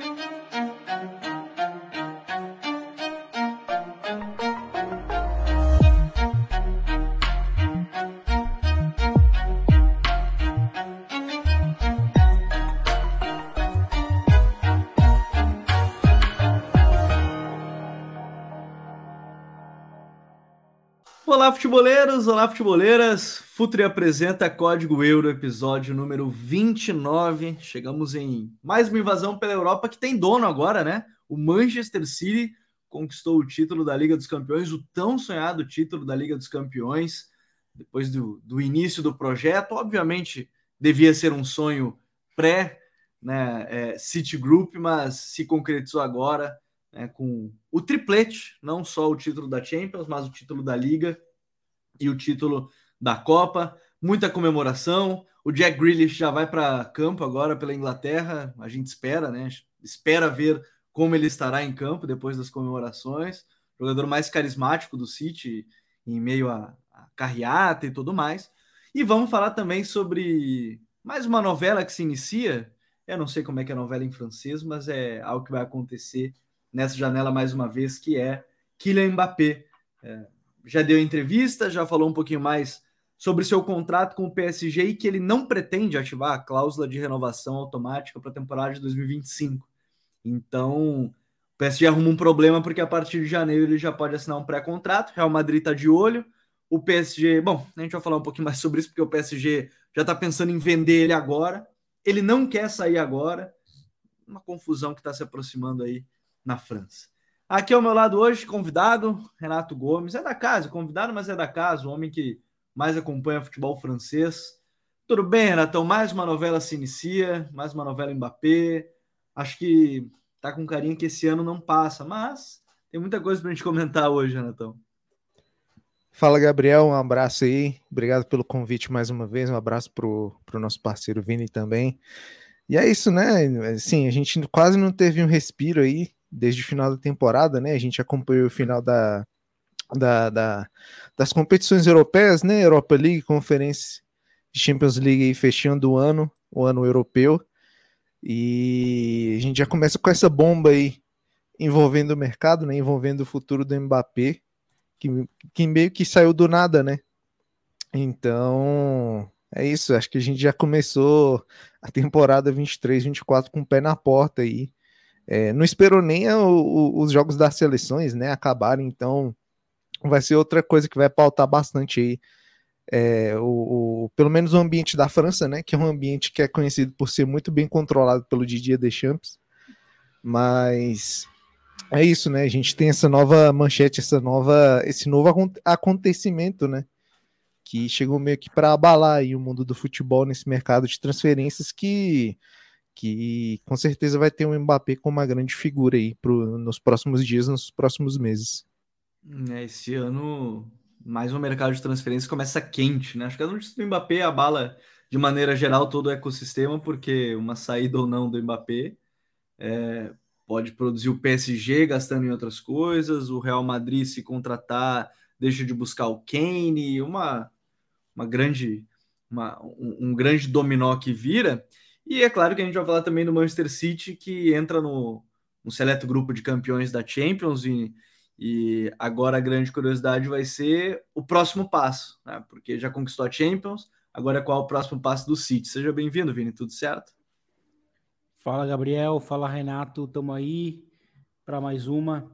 thank you Olá, futeboleiros! Olá, futeboleiras! Futuri apresenta Código Euro, episódio número 29. Chegamos em mais uma invasão pela Europa que tem dono agora, né? O Manchester City conquistou o título da Liga dos Campeões, o tão sonhado título da Liga dos Campeões, depois do, do início do projeto. Obviamente, devia ser um sonho pré né, é, City Group, mas se concretizou agora né, com o triplete, não só o título da Champions, mas o título da Liga e o título da Copa. Muita comemoração. O Jack Grealish já vai para campo agora pela Inglaterra. A gente espera, né? Espera ver como ele estará em campo depois das comemorações. Jogador mais carismático do City em meio a, a carreata e tudo mais. E vamos falar também sobre mais uma novela que se inicia. Eu não sei como é que é a novela em francês, mas é algo que vai acontecer nessa janela mais uma vez, que é Kylian Mbappé. É, já deu entrevista, já falou um pouquinho mais sobre seu contrato com o PSG e que ele não pretende ativar a cláusula de renovação automática para a temporada de 2025. Então, o PSG arruma um problema porque a partir de janeiro ele já pode assinar um pré-contrato. Real Madrid está de olho. O PSG, bom, a gente vai falar um pouquinho mais sobre isso porque o PSG já está pensando em vender ele agora. Ele não quer sair agora. Uma confusão que está se aproximando aí na França. Aqui ao meu lado hoje, convidado, Renato Gomes. É da casa, convidado, mas é da casa, o homem que mais acompanha futebol francês. Tudo bem, Renatão? Mais uma novela se inicia, mais uma novela Mbappé. Acho que tá com carinho que esse ano não passa, mas tem muita coisa para gente comentar hoje, Renatão. Fala, Gabriel. Um abraço aí. Obrigado pelo convite mais uma vez. Um abraço para o nosso parceiro Vini também. E é isso, né? Assim, a gente quase não teve um respiro aí desde o final da temporada, né? A gente acompanhou o final da, da, da, das competições europeias, né? Europa League, Conferência Champions League aí, fechando o ano, o ano europeu. E a gente já começa com essa bomba aí envolvendo o mercado, né? Envolvendo o futuro do Mbappé, que, que meio que saiu do nada, né? Então, é isso. Acho que a gente já começou a temporada 23, 24 com o pé na porta aí. É, não esperou nem o, os jogos das seleções, né, acabarem, então vai ser outra coisa que vai pautar bastante aí. É, o, o, pelo menos o ambiente da França, né, que é um ambiente que é conhecido por ser muito bem controlado pelo Didier Deschamps, mas é isso, né, a gente tem essa nova manchete, essa nova, esse novo acontecimento, né, que chegou meio que para abalar aí o mundo do futebol nesse mercado de transferências que que com certeza vai ter um Mbappé como uma grande figura aí pro, nos próximos dias, nos próximos meses. É, esse ano, mais um mercado de transferências começa quente, né? Acho que a notícia do Mbappé abala de maneira geral todo o ecossistema, porque uma saída ou não do Mbappé é, pode produzir o PSG gastando em outras coisas, o Real Madrid se contratar deixa de buscar o Kane, uma, uma grande, uma, um, um grande dominó que vira. E é claro que a gente vai falar também do Manchester City, que entra no, no seleto grupo de campeões da Champions, e, agora a grande curiosidade vai ser o próximo passo, né? porque já conquistou a Champions, agora qual é o próximo passo do City. Seja bem-vindo, Vini, tudo certo? Fala, Gabriel, fala, Renato, estamos aí para mais uma.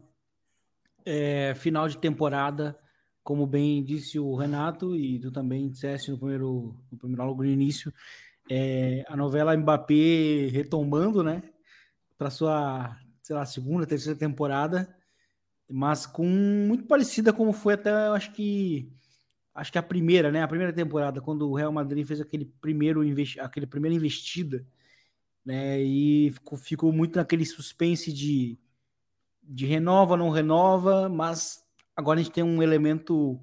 É, final de temporada, como bem disse o Renato, e tu também disseste no primeiro, no primeiro logo no início, é, a novela Mbappé retomando, né? Para sua, sei lá, segunda, terceira temporada, mas com muito parecida como foi até, acho que acho que a primeira, né? A primeira temporada, quando o Real Madrid fez aquele primeiro investi aquele primeira investida, né? E ficou, ficou muito naquele suspense de, de renova, não renova, mas agora a gente tem um elemento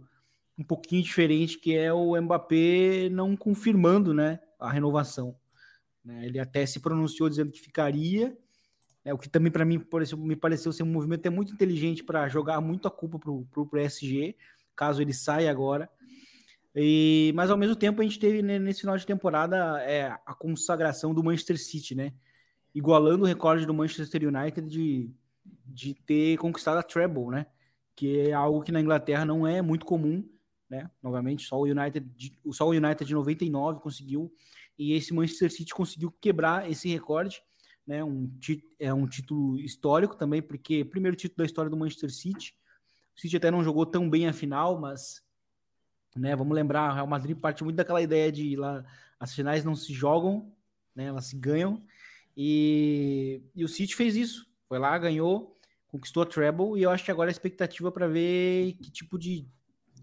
um pouquinho diferente que é o Mbappé não confirmando, né? A renovação. Né? Ele até se pronunciou dizendo que ficaria, né? o que também para mim pareceu, me pareceu ser um movimento é muito inteligente para jogar muito a culpa para o PSG, caso ele saia agora. E, mas ao mesmo tempo a gente teve né, nesse final de temporada é, a consagração do Manchester City, né? igualando o recorde do Manchester United de, de ter conquistado a treble, né? Que é algo que na Inglaterra não é muito comum, né? Novamente, só o United, só o United de 99 conseguiu e esse Manchester City conseguiu quebrar esse recorde, né? Um, é um título histórico também, porque primeiro título da história do Manchester City. O City até não jogou tão bem a final, mas né, vamos lembrar, o Real Madrid parte muito daquela ideia de lá as finais não se jogam, né? Elas se ganham. E, e o City fez isso. Foi lá, ganhou, conquistou a treble e eu acho que agora a expectativa para ver que tipo de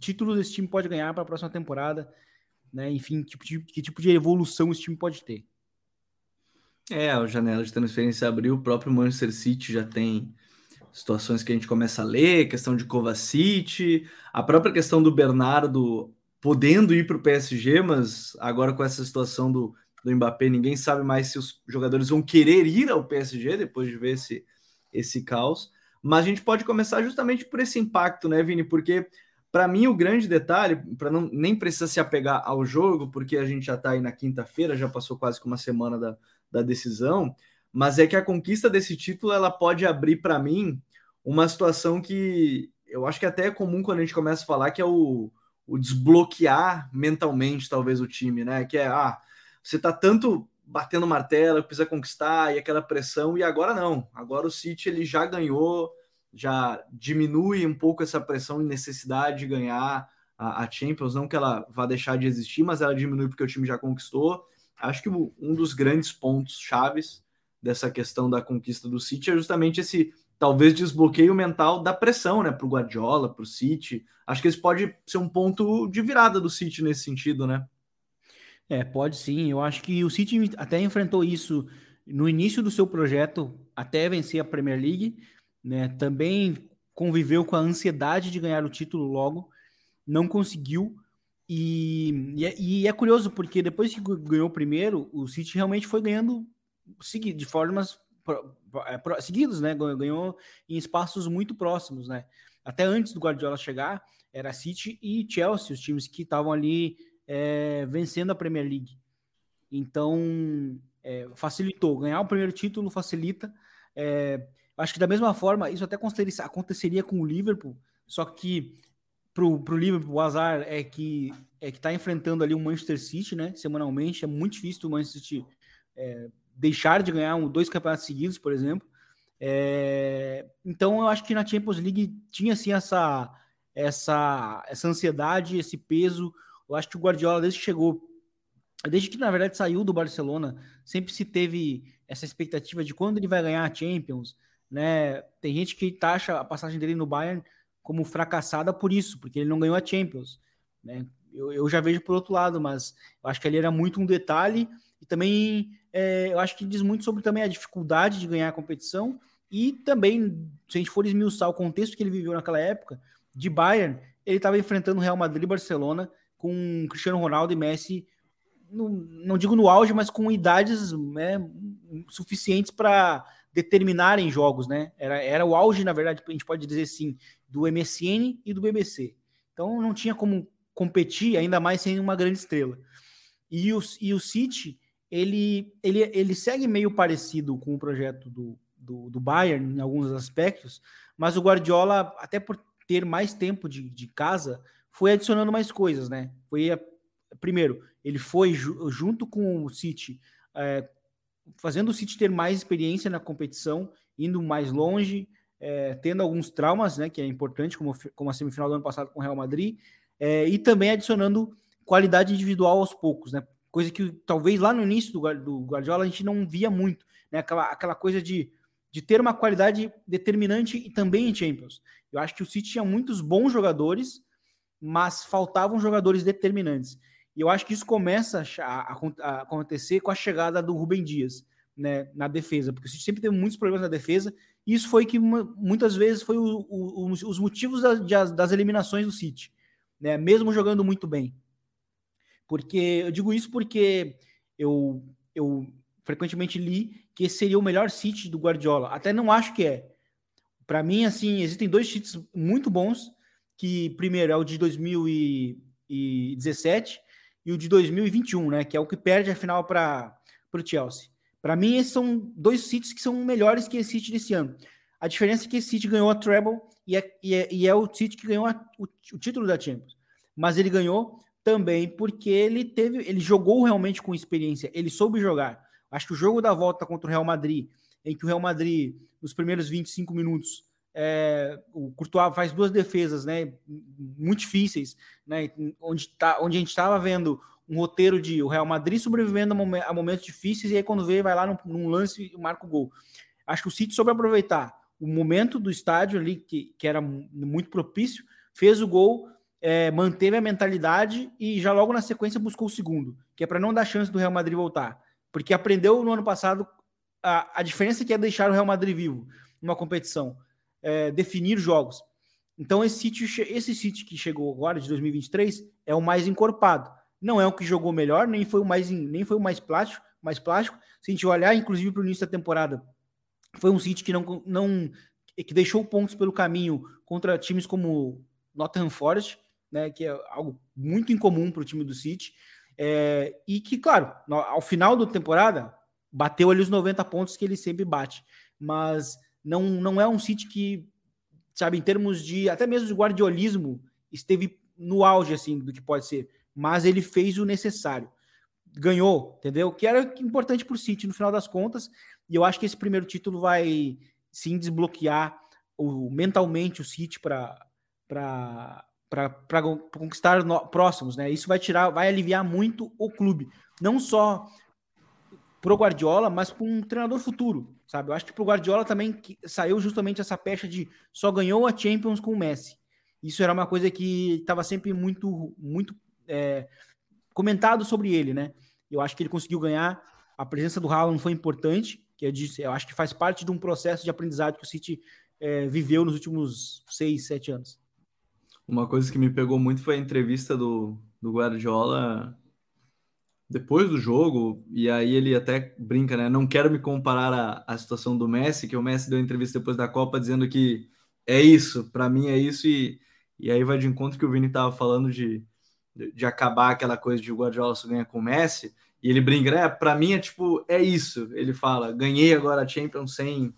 títulos esse time pode ganhar para a próxima temporada, né? Enfim, tipo que tipo de evolução esse time pode ter. É, a janela de transferência abriu, o próprio Manchester City já tem situações que a gente começa a ler, questão de Kovacic, a própria questão do Bernardo podendo ir para o PSG, mas agora com essa situação do, do Mbappé, ninguém sabe mais se os jogadores vão querer ir ao PSG depois de ver esse, esse caos. Mas a gente pode começar justamente por esse impacto, né, Vini? Porque para mim o grande detalhe, para não nem precisa se apegar ao jogo, porque a gente já está aí na quinta-feira, já passou quase que uma semana da, da decisão, mas é que a conquista desse título ela pode abrir para mim uma situação que eu acho que até é comum quando a gente começa a falar que é o o desbloquear mentalmente, talvez, o time, né? Que é, ah, você tá tanto batendo martelo, precisa conquistar, e aquela pressão, e agora não. Agora o City ele já ganhou, já diminui um pouco essa pressão e necessidade de ganhar a, a, Champions, não que ela vá deixar de existir, mas ela diminui porque o time já conquistou. Acho que um dos grandes pontos chaves dessa questão da conquista do City é justamente esse talvez desbloqueio mental da pressão, né, para o Guardiola, para o City. Acho que esse pode ser um ponto de virada do City nesse sentido, né? É, pode sim. Eu acho que o City até enfrentou isso no início do seu projeto, até vencer a Premier League, né? Também conviveu com a ansiedade de ganhar o título logo, não conseguiu. E, e, é, e é curioso porque depois que ganhou o primeiro, o City realmente foi ganhando de formas é, seguidos, né? Ganhou em espaços muito próximos, né? Até antes do Guardiola chegar, era City e Chelsea, os times que estavam ali é, vencendo a Premier League. Então, é, facilitou. Ganhar o primeiro título facilita. É, acho que da mesma forma, isso até aconteceria com o Liverpool, só que para o Liverpool o azar é que é que está enfrentando ali o Manchester City, né? Semanalmente, é muito difícil o Manchester City é, deixar de ganhar um, dois campeonatos seguidos, por exemplo. É, então eu acho que na Champions League tinha assim essa, essa, essa ansiedade, esse peso. Eu acho que o Guardiola, desde que chegou, desde que na verdade saiu do Barcelona, sempre se teve essa expectativa de quando ele vai ganhar a Champions. Né? Tem gente que taxa a passagem dele no Bayern como fracassada por isso, porque ele não ganhou a Champions. Né? Eu, eu já vejo por outro lado, mas eu acho que ali era muito um detalhe e também é, eu acho que diz muito sobre também a dificuldade de ganhar a competição e também, se a gente for esmiuçar o contexto que ele viveu naquela época, de Bayern, ele estava enfrentando o Real Madrid e Barcelona com Cristiano Ronaldo e Messi, no, não digo no auge, mas com idades né, suficientes para determinarem jogos, né? Era, era o auge, na verdade, a gente pode dizer assim, do MSN e do BBC. Então não tinha como competir, ainda mais sem uma grande estrela. E o, e o City ele, ele, ele segue meio parecido com o projeto do, do, do, Bayern em alguns aspectos, mas o Guardiola, até por ter mais tempo de, de casa, foi adicionando mais coisas, né? Foi primeiro, ele foi ju, junto com o City, é, fazendo o City ter mais experiência na competição, indo mais longe, é, tendo alguns traumas, né? Que é importante, como, como a semifinal do ano passado com o Real Madrid, é, e também adicionando qualidade individual aos poucos, né? coisa que talvez lá no início do, do Guardiola a gente não via muito, né? Aquela, aquela coisa de, de ter uma qualidade determinante e também em Champions. Eu acho que o City tinha muitos bons jogadores, mas faltavam jogadores determinantes. E eu acho que isso começa a, a, acontecer com a chegada do Rubem Dias, né, na defesa, porque o City sempre teve muitos problemas na defesa, e isso foi que muitas vezes foi o, o, os motivos das, das eliminações do City, né, mesmo jogando muito bem. Porque eu digo isso porque eu, eu frequentemente li que esse seria o melhor City do Guardiola. Até não acho que é. Para mim, assim, existem dois Cities muito bons, que primeiro é o de 2017 e o de 2021, né? Que é o que perde a final para o Chelsea. Para mim, esses são dois Cities que são melhores que esse City desse ano. A diferença é que esse City ganhou a treble e é, e é, e é o City que ganhou a, o, o, título da Champions. Mas ele ganhou também porque ele teve, ele jogou realmente com experiência, ele soube jogar. Acho que o jogo da volta contra o Real Madrid, em que o Real Madrid, nos primeiros 25 minutos, é, o Courtois faz duas defesas, né, muito difíceis, né, onde, tá, onde a gente estava vendo um roteiro de o Real Madrid sobrevivendo a, momentos difíceis e aí quando vê vai lá num, num lance e marca o gol. Acho que o City soube aproveitar o momento do estádio ali que, que era muito propício, fez o gol, é, manteve a mentalidade e já logo na sequência buscou o segundo, que é para não dar chance do Real Madrid voltar, porque aprendeu no ano passado a, a diferença que é deixar o Real Madrid vivo numa competição é, definir jogos. Então, esse City, esse City que chegou agora, de 2023, é o mais encorpado. Não é o que jogou melhor, nem foi o mais, nem foi o mais plástico, mais plástico. Se a gente olhar, inclusive, para o início da temporada, foi um City que não, não que deixou pontos pelo caminho contra times como Nottingham Forest, né, que é algo muito incomum para o time do City. É, e que, claro, ao final da temporada, bateu ali os 90 pontos que ele sempre bate. Mas não, não é um City que, sabe, em termos de até mesmo de guardiolismo, esteve no auge assim do que pode ser, mas ele fez o necessário. Ganhou, entendeu? Que era importante para o City no final das contas, e eu acho que esse primeiro título vai sim desbloquear o, mentalmente o City para para conquistar no, próximos, né? Isso vai tirar, vai aliviar muito o clube, não só pro Guardiola, mas para um treinador futuro, sabe? Eu acho que pro Guardiola também saiu justamente essa pecha de só ganhou a Champions com o Messi. Isso era uma coisa que estava sempre muito, muito é, comentado sobre ele, né? Eu acho que ele conseguiu ganhar. A presença do Haaland foi importante, que eu, disse, eu acho que faz parte de um processo de aprendizado que o City é, viveu nos últimos seis, sete anos. Uma coisa que me pegou muito foi a entrevista do, do Guardiola depois do jogo, e aí ele até brinca, né? Não quero me comparar à, situação do Messi, que o Messi deu entrevista depois da Copa dizendo que é isso, para mim é isso, e, e aí vai de encontro que o Vini tava falando de, de, de acabar aquela coisa de o Guardiola só ganha com o Messi, e ele brinca, né? Para mim é tipo, é isso. Ele fala, ganhei agora a Champions sem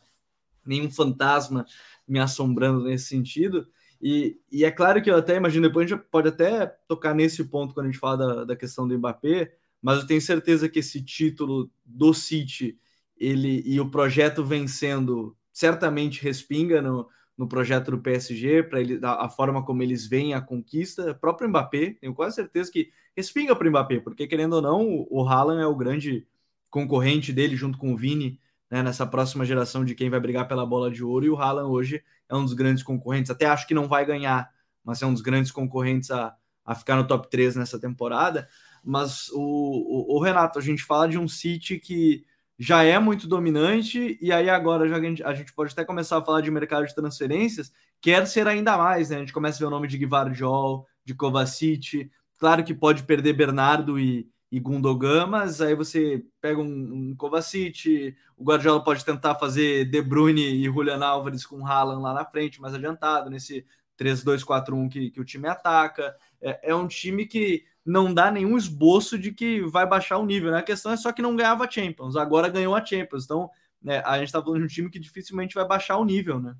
nenhum fantasma me assombrando nesse sentido. E, e, é claro que eu até imagino, depois a gente pode até tocar nesse ponto quando a gente fala da, da questão do Mbappé, mas eu tenho certeza que esse título do City ele e o projeto vencendo certamente respinga no, no projeto do PSG para ele a, a forma como eles veem a conquista, o próprio Mbappé, tenho quase certeza que respinga para o Mbappé, porque querendo ou não, o, o Haaland é o grande concorrente dele junto com o Vini, né, nessa próxima geração de quem vai brigar pela bola de ouro, e o Haaland hoje é um dos grandes concorrentes, até acho que não vai ganhar, mas é um dos grandes concorrentes a, a ficar no top 3 nessa temporada. Mas o, o, o, Renato, a gente fala de um City que já é muito dominante, e aí agora já a gente, a gente pode até começar a falar de mercado de transferências, quer ser ainda mais, né? A gente começa a ver o nome de Guivardiol, de Kovacic, claro que pode perder Bernardo e, e Gundogan, mas aí você pega um, um Kovacic, o Guardiola pode tentar fazer De Bruyne e Julian Álvares com Haaland lá na frente, mais adiantado, nesse 3-2-4-1 que, que o time ataca. É, é um time que não dá nenhum esboço de que vai baixar o nível. Né? A questão é só que não ganhava Champions, agora ganhou a Champions. Então, né, a gente está falando de um time que dificilmente vai baixar o nível, né?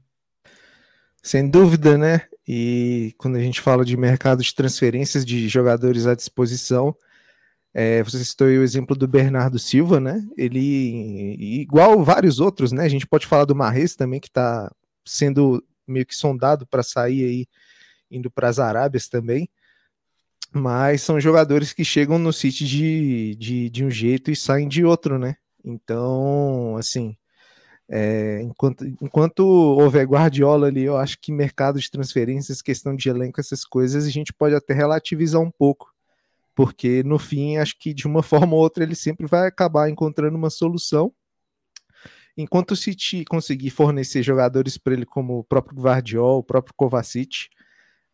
Sem dúvida, né? E quando a gente fala de mercado de transferências de jogadores à disposição, é, você citou o exemplo do Bernardo Silva, né? Ele, igual vários outros, né? A gente pode falar do Marres também, que está sendo meio que sondado para sair aí, indo para as Arábias também mas são jogadores que chegam no City de, de, de um jeito e saem de outro, né? Então, assim, é, enquanto, enquanto houver Guardiola ali, eu acho que mercado de transferências, questão de elenco, essas coisas, a gente pode até relativizar um pouco, porque no fim, acho que de uma forma ou outra ele sempre vai acabar encontrando uma solução. Enquanto o City conseguir fornecer jogadores para ele, como o próprio Guardiola, o próprio Kovacic,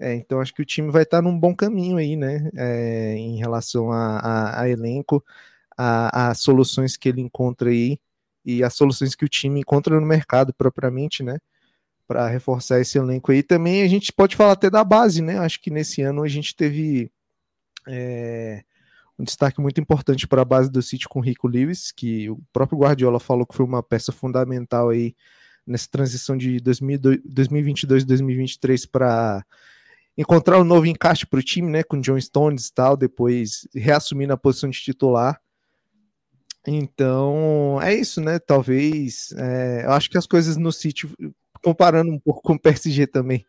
é, então acho que o time vai estar num bom caminho aí, né? É, em relação a, a, a elenco, a, a, soluções que ele encontra aí e as soluções que o time encontra no mercado propriamente, né? Para reforçar esse elenco aí. Também a gente pode falar até da base, né? Acho que nesse ano a gente teve é, um destaque muito importante para a base do City com o Rico Lewis, que o próprio Guardiola falou que foi uma peça fundamental aí nessa transição de 2022 2023 para encontrar um novo encaixe para o time, né, com John Stones e tal, depois reassumindo a posição de titular. Então, é isso, né? Talvez. É, eu acho que as coisas no City, comparando um pouco com o PSG também,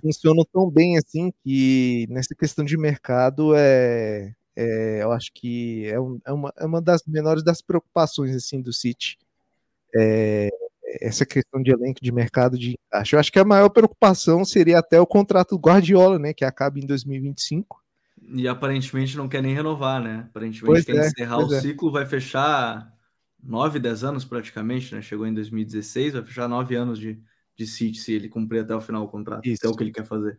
funcionam tão bem assim que nessa questão de mercado é, é eu acho que é, um, é, uma, é uma das menores das preocupações assim do City. É, essa questão de elenco de mercado de encaixe. Eu acho que a maior preocupação seria até o contrato do Guardiola, né, que acaba em 2025. E aparentemente não quer nem renovar, né? Aparentemente pois quer é, encerrar o é. ciclo, vai fechar 9, 10 anos praticamente, né? Chegou em 2016, vai fechar 9 anos de, de City se ele cumprir até o final do contrato. Isso é o que ele quer fazer.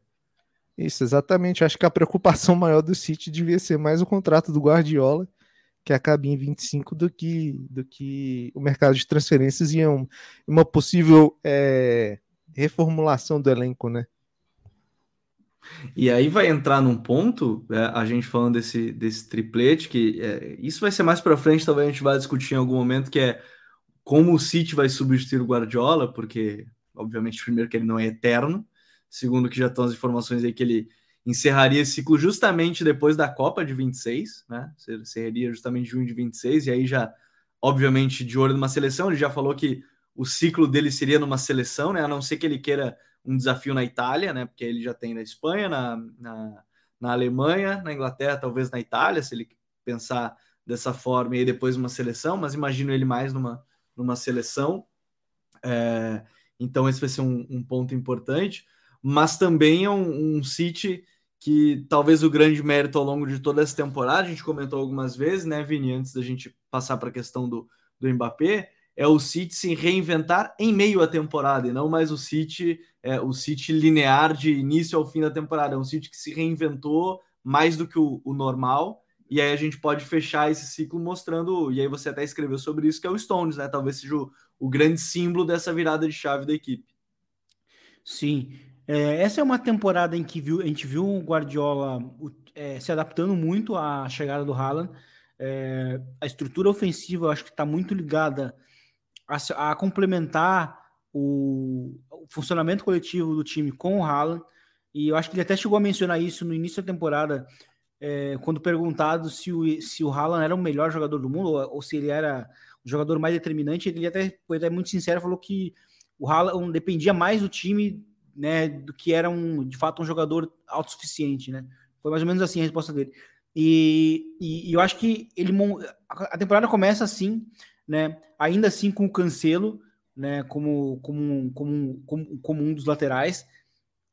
Isso, exatamente. Acho que a preocupação maior do City devia ser mais o contrato do Guardiola, que acaba em 25, do que, do que o mercado de transferências e um, uma possível é, reformulação do elenco, né? E aí vai entrar num ponto, é, a gente falando desse, desse triplete, que é, isso vai ser mais para frente, talvez a gente vá discutir em algum momento, que é como o City vai substituir o Guardiola, porque obviamente, primeiro, que ele não é eterno, segundo, que já estão as informações aí que ele encerraria esse ciclo justamente depois da Copa de 26, né? Seria justamente junho de 26, e aí já, obviamente, de olho numa seleção, ele já falou que o ciclo dele seria numa seleção, né? A não ser que ele queira um desafio na Itália, né? Porque ele já tem na Espanha, na, na, na Alemanha, na Inglaterra, talvez na Itália, se ele pensar dessa forma, e depois uma seleção, mas imagino ele mais numa, numa seleção. É, então, esse vai ser um, um ponto importante, mas também é um, um, City que talvez o grande mérito ao longo de toda essa temporada, a gente comentou algumas vezes, né, Vini, antes da gente passar para a questão do, do Mbappé, é o City se reinventar em meio à temporada e não mais o City, é, o City linear de início ao fim da temporada. É um City que se reinventou mais do que o, o normal. E aí a gente pode fechar esse ciclo mostrando, e aí você até escreveu sobre isso, que é o Stones, né? Talvez seja o, o grande símbolo dessa virada de chave da equipe. Sim. É, essa é uma temporada em que viu, a gente viu o Guardiola é, se adaptando muito à chegada do Haaland. É, a estrutura ofensiva eu acho que está muito ligada a, a complementar o, o, funcionamento coletivo do time com o Haaland. E eu acho que ele até chegou a mencionar isso no início da temporada, é, quando perguntado se o, se o Haaland era o melhor jogador do mundo ou, ou se ele era o jogador mais determinante, ele até foi até muito sincero, falou que o Haaland dependia mais do time, né, do que era um, de fato um jogador autossuficiente, né? Foi mais ou menos assim a resposta dele. E, e, e eu acho que ele a temporada começa assim, né? Ainda assim com o Cancelo, né? Como, como, como, como, como um dos laterais,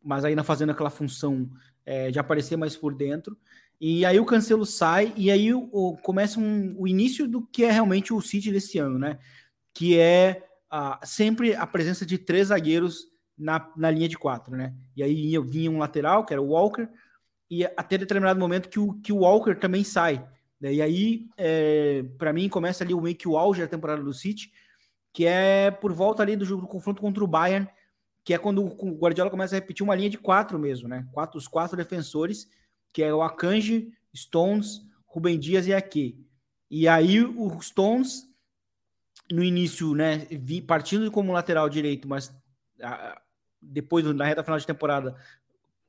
mas ainda fazendo aquela função é, de aparecer mais por dentro. E aí o Cancelo sai, e aí o, o começa um, o início do que é realmente o City desse ano, né? Que é a, sempre a presença de três zagueiros na, na linha de quatro, né? E aí vinha, um lateral, que era o Walker, e até determinado momento que o, que o Walker também sai. Né? E aí, é, para mim, começa ali o meio que o auge da temporada do City, que é por volta ali do jogo do confronto contra o Bayern, que é quando o Guardiola começa a repetir uma linha de quatro mesmo, né? Quatro, os quatro defensores, que é o Akanji, Stones, Rubem Dias e Ake. E aí o Stones, no início, né, partindo como lateral direito, mas depois, na reta final de temporada,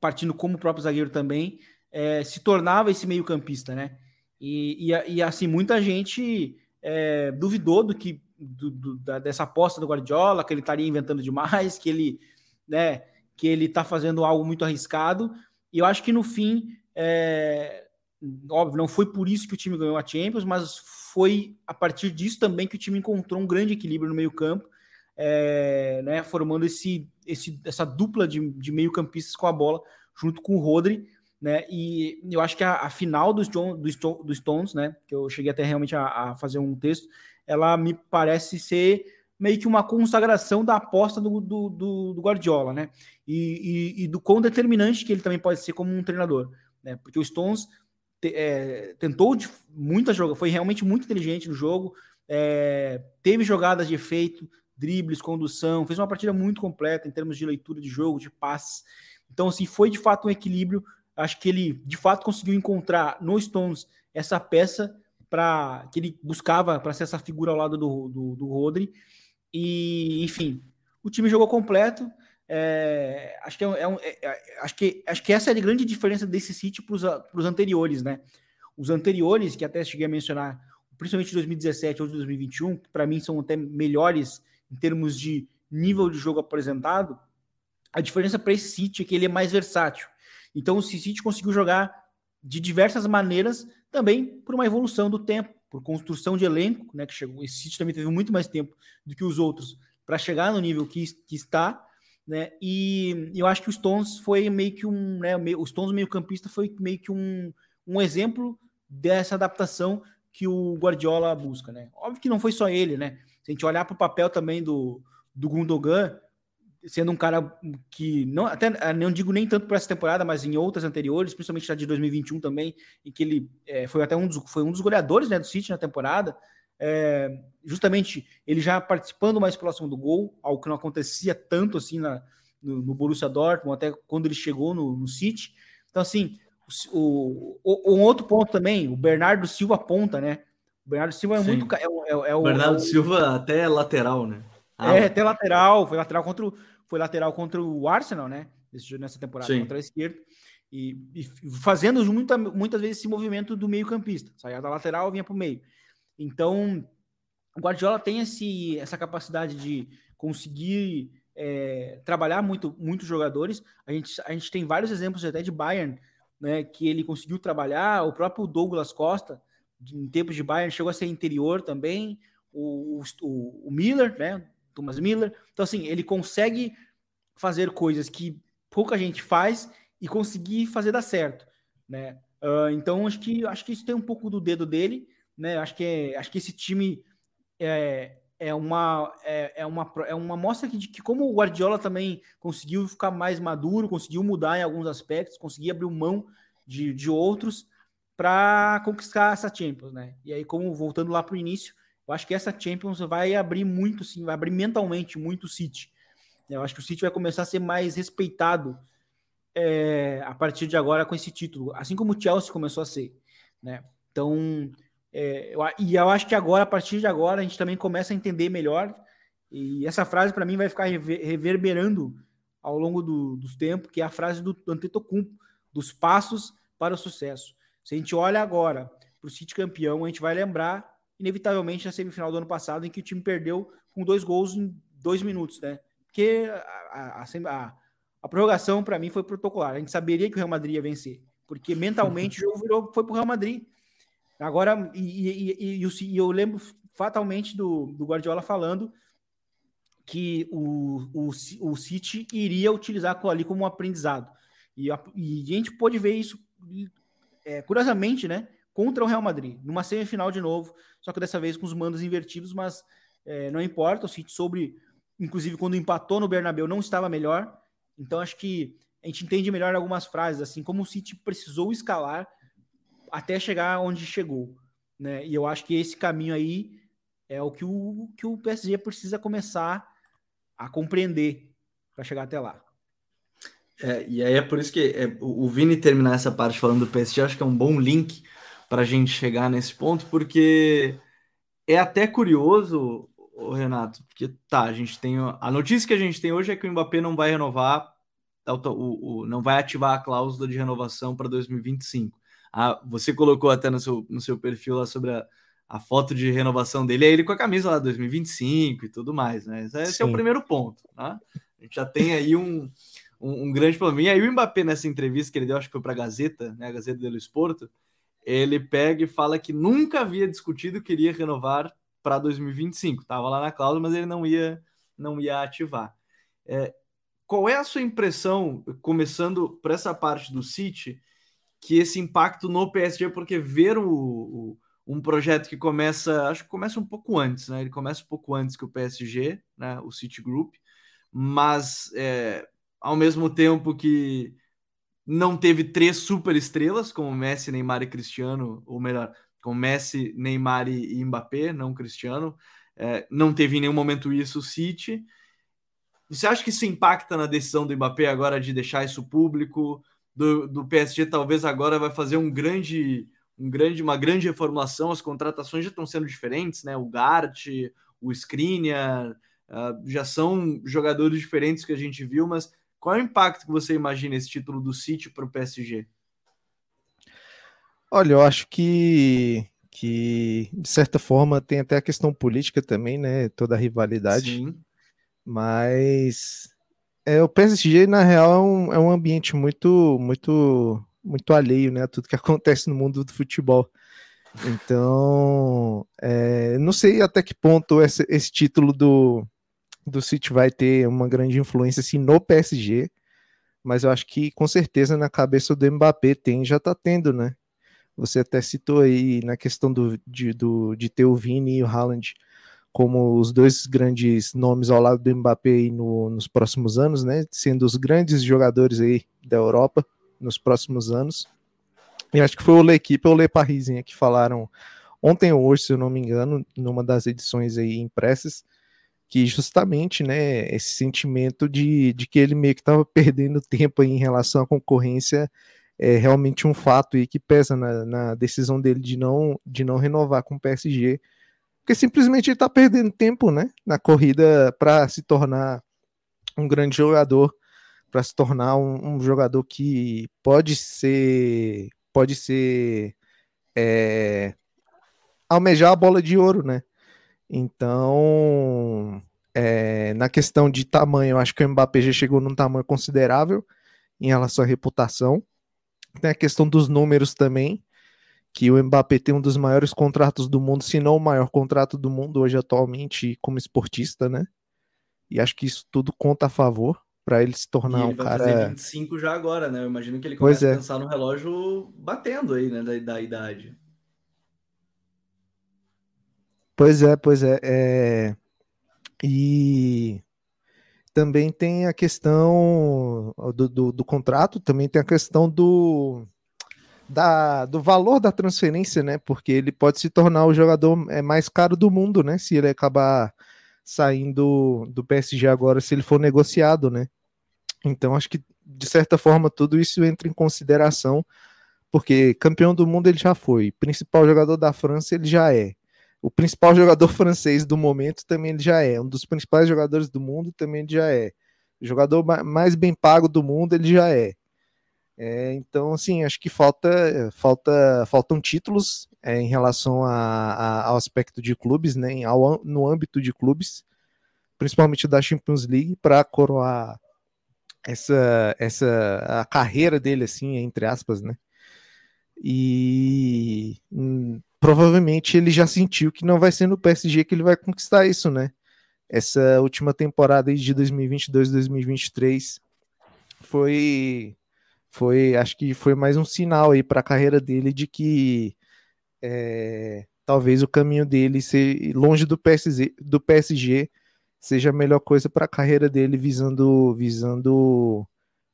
partindo como próprio zagueiro também, é, se tornava esse meio campista, né? E, e, e assim, muita gente é, duvidou do que do, do, da, dessa aposta do Guardiola, que ele estaria inventando demais, que ele, né, que ele está fazendo algo muito arriscado. E eu acho que no fim é, óbvio, não foi por isso que o time ganhou a Champions, mas foi a partir disso também que o time encontrou um grande equilíbrio no meio-campo, é, né, formando esse, esse, essa dupla de, de meio-campistas com a bola, junto com o Rodri. Né, e eu acho que a, a final dos, John, Stones, né, que eu cheguei até realmente a, a, fazer um texto, ela me parece ser meio que uma consagração da aposta do, do, do, do Guardiola, né, e, e, e do quão determinante que ele também pode ser como um treinador né? Porque o Stones te, é, tentou muita joga, foi realmente muito inteligente no jogo, é, teve jogadas de efeito, dribles, condução, fez uma partida muito completa em termos de leitura de jogo, de passes. Então, assim, foi de fato um equilíbrio. Acho que ele de fato conseguiu encontrar no Stones essa peça para que ele buscava para ser essa figura ao lado do, do, do Rodri. E, enfim, o time jogou completo. É, acho, que é, é, é, é, acho, que, acho que essa é a grande diferença desse City para os anteriores, né? Os anteriores, que até cheguei a mencionar, principalmente 2017 ou 2021, que para mim são até melhores em termos de nível de jogo apresentado, a diferença para esse City é que ele é mais versátil. Então o City conseguiu jogar de diversas maneiras, também por uma evolução do tempo, por construção de elenco, né? Que chegou. Esse City também teve muito mais tempo do que os outros para chegar no nível que, que está, né? E eu acho que o Stones foi meio que um, né? O Stones meio campista foi meio que um, um exemplo dessa adaptação que o Guardiola busca, né? Óbvio que não foi só ele, né? Se a gente olhar para o papel também do, do Gundogan, sendo um cara que não até eh, não digo nem tanto para essa temporada, mas em outras anteriores, principalmente na de 2021 também, em que ele é, foi até um dos, foi um dos goleadores né, do City na temporada. É, justamente ele já participando mais próximo do gol, algo que não acontecia tanto assim na, no, no Borussia Dortmund, até quando ele chegou no, no City. Então, assim, o, o, um outro ponto também, o Bernardo Silva aponta, né? O Bernardo Silva é Sim. muito. É, é, é o Bernardo Silva até é lateral, né? Ah, é, até lateral, foi lateral contra o, foi lateral contra o Arsenal, né? Nessa temporada Sim. contra a esquerda. E, e, fazendo muita, muitas vezes esse movimento do meio-campista. Saía da lateral, vinha para o meio. Então, o Guardiola tem esse, essa capacidade de conseguir é, trabalhar muito muitos jogadores. A gente, a gente tem vários exemplos até de Bayern, né, que ele conseguiu trabalhar. O próprio Douglas Costa, em tempos de Bayern, chegou a ser interior também. O, o, o Miller, né, Thomas Miller. Então, assim, ele consegue fazer coisas que pouca gente faz e conseguir fazer dar certo, né? Uh, então, acho que, acho que isso tem um pouco do dedo dele, né? Acho que, é, acho que esse time é, é uma é, é uma é uma mostra de que como o Guardiola também conseguiu ficar mais maduro, conseguiu mudar em alguns aspectos, conseguiu abrir mão de, de outros para conquistar essa Champions, né? E aí, como voltando lá para o início, eu acho que essa Champions vai abrir muito, sim, vai abrir mentalmente muito o City. Eu acho que o City vai começar a ser mais respeitado é, a partir de agora com esse título, assim como o Chelsea começou a ser, né? Então, é, eu, e eu acho que agora, a partir de agora, a gente também começa a entender melhor. E essa frase para mim vai ficar reverberando ao longo do, dos tempos, que é a frase do Antetokounmpo, dos passos para o sucesso. Se a gente olha agora para o City campeão, a gente vai lembrar inevitavelmente na semifinal do ano passado, em que o time perdeu com dois gols em dois minutos, né? Porque a, a, a, a prorrogação, para mim, foi protocolar. A gente saberia que o Real Madrid ia vencer, porque mentalmente o jogo virou, foi para o Real Madrid. Agora, e, e, e, e, eu lembro fatalmente do, do Guardiola falando que o, o, o City iria utilizar ali como um aprendizado. E a, e a gente pôde ver isso, é, curiosamente, né? contra o Real Madrid, numa semifinal de novo, só que dessa vez com os mandos invertidos, mas é, não importa, o City sobre, inclusive quando empatou no Bernabéu, não estava melhor, então acho que a gente entende melhor algumas frases, assim, como o City precisou escalar até chegar onde chegou, né, e eu acho que esse caminho aí é o que o, que o PSG precisa começar a compreender para chegar até lá. É, e aí é por isso que é, o Vini terminar essa parte falando do PSG, acho que é um bom link para a gente chegar nesse ponto, porque é até curioso, Renato, porque tá, a gente tem a notícia que a gente tem hoje é que o Mbappé não vai renovar, o, o não vai ativar a cláusula de renovação para 2025. Ah, você colocou até no seu, no seu perfil lá sobre a, a foto de renovação dele, é ele com a camisa lá 2025 e tudo mais, né? Esse Sim. é o primeiro ponto, tá? A gente já tem aí um, um, um grande problema. E aí o Mbappé, nessa entrevista que ele deu, acho que foi para a Gazeta, né? A Gazeta dello Esporto, ele pega e fala que nunca havia discutido que iria renovar para 2025. Estava lá na cláusula, mas ele não ia, não ia ativar. É, qual é a sua impressão, começando por essa parte do City, que esse impacto no PSG, porque ver o, o, um projeto que começa, acho que começa um pouco antes, né? Ele começa um pouco antes que o PSG, né? O City Group, mas é, ao mesmo tempo que não teve três super estrelas, como Messi, Neymar e Cristiano, ou melhor, com Messi, Neymar e Mbappé, não Cristiano. É, não teve em nenhum momento isso o City. Você acha que isso impacta na decisão do Mbappé agora de deixar isso público? Do, do PSG talvez agora vai fazer um grande um grande, uma grande reformulação, as contratações já estão sendo diferentes, né? O Gart, o Skriniar, uh, já são jogadores diferentes que a gente viu, mas qual é o impacto que você imagina esse título do City para o PSG? Olha, eu acho que, que, de certa forma, tem até a questão política também, né? Toda a rivalidade. Sim. Mas é, o PSG, na real, é um, é um ambiente muito, muito, muito alheio, né? A tudo que acontece no mundo do futebol. Então, é, não sei até que ponto esse, esse título do, do City vai ter uma grande influência assim, no PSG, mas eu acho que com certeza na cabeça do Mbappé tem, já tá tendo, né? Você até citou aí na questão do, de, do, de ter o Vini e o Haaland como os dois grandes nomes ao lado do Mbappé no, nos próximos anos, né? Sendo os grandes jogadores aí da Europa nos próximos anos. E acho que foi o L'Equipe ou o Le Parisinha que falaram ontem ou hoje, se eu não me engano, numa das edições aí impressas, que justamente, né, esse sentimento de, de que ele meio que estava perdendo tempo em relação à concorrência é realmente um fato aí que pesa na, na, decisão dele de não, de não renovar com o PSG, porque simplesmente ele está perdendo tempo, né, na corrida para se tornar um grande jogador, para se tornar um, um, jogador que pode ser, pode ser é, almejar a bola de ouro, né? Então, é, na questão de tamanho, eu acho que o Mbappé já chegou num tamanho considerável em relação à reputação. Tem a questão dos números também, que o Mbappé tem um dos maiores contratos do mundo, se não o maior contrato do mundo hoje atualmente como esportista, né? E acho que isso tudo conta a favor para ele se tornar ele um cara. Vai fazer 25 já agora, né? Eu imagino que ele começa é. a pensar no relógio batendo aí, né? Da, da idade. Pois é, pois é. é... E também tem a questão do, do, do, contrato, também tem a questão do, da, do valor da transferência, né? Porque ele pode se tornar o jogador é, mais caro do mundo, né? Se ele acabar saindo do PSG agora, se ele for negociado, né? Então acho que de certa forma tudo isso entra em consideração, porque campeão do mundo ele já foi, principal jogador da França ele já é o principal jogador francês do momento também ele já é. Um dos principais jogadores do mundo também ele já é. O jogador mais bem pago do mundo ele já é. é então, assim, acho que falta, falta faltam títulos é, em relação a, a, ao aspecto de clubes, né, ao, no âmbito de clubes, principalmente da Champions League, para coroar essa, essa a carreira dele, assim, entre aspas, né? E hum, provavelmente ele já sentiu que não vai ser no PSG que ele vai conquistar isso, né? Essa última temporada de 2022-2023 foi foi acho que foi mais um sinal aí para a carreira dele de que é, talvez o caminho dele ser longe do PSG, do PSG seja a melhor coisa para a carreira dele visando visando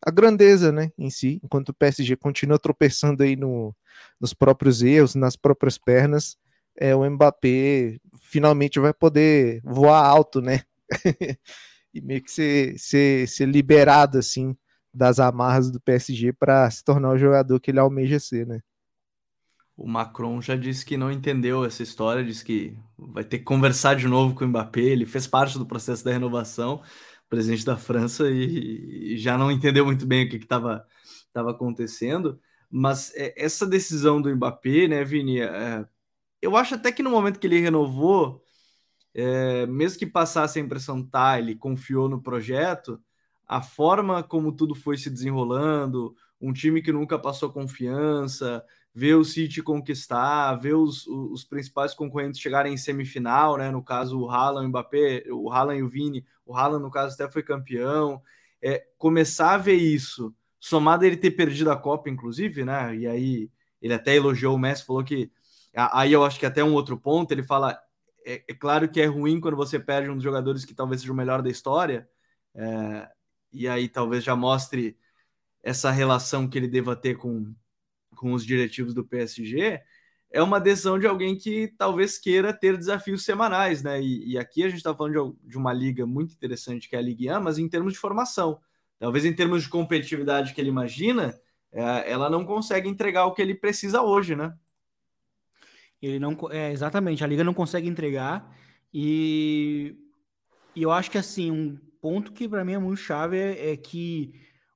a grandeza, né, em si, enquanto o PSG continua tropeçando aí no, nos próprios erros, nas próprias pernas, é, o Mbappé finalmente vai poder voar alto, né, e meio que ser, ser, ser liberado, assim, das amarras do PSG para se tornar o jogador que ele almeja ser, né. O Macron já disse que não entendeu essa história, disse que vai ter que conversar de novo com o Mbappé, ele fez parte do processo da renovação, presidente da França, e, e já não entendeu muito bem o que estava acontecendo. Mas é, essa decisão do Mbappé, né, Vini? É, eu acho até que no momento que ele renovou, é, mesmo que passasse a impressão tá, ele confiou no projeto, a forma como tudo foi se desenrolando, um time que nunca passou confiança, ver o City conquistar, ver os, os principais concorrentes chegarem em semifinal, né? No caso, o Haaland, o Mbappé, o Haaland e o Vini. O Haaland, no caso, até foi campeão. É, começar a ver isso, somado a ele ter perdido a Copa, inclusive, né? E aí ele até elogiou o Messi, falou que. Aí eu acho que até um outro ponto, ele fala. É, é claro que é ruim quando você perde um dos jogadores que talvez seja o melhor da história. É, e aí talvez já mostre essa relação que ele deva ter com, com os diretivos do PSG, é uma decisão de alguém que talvez queira ter desafios semanais, né? E, e aqui a gente está falando de, de, uma liga muito interessante que é a Ligue 1, mas em termos de formação. Talvez em termos de competitividade que ele imagina, é, ela não consegue entregar o que ele precisa hoje, né? Ele não. É, exatamente, a Liga não consegue entregar. E, e eu acho que assim, um ponto que para mim é muito chave é, é, que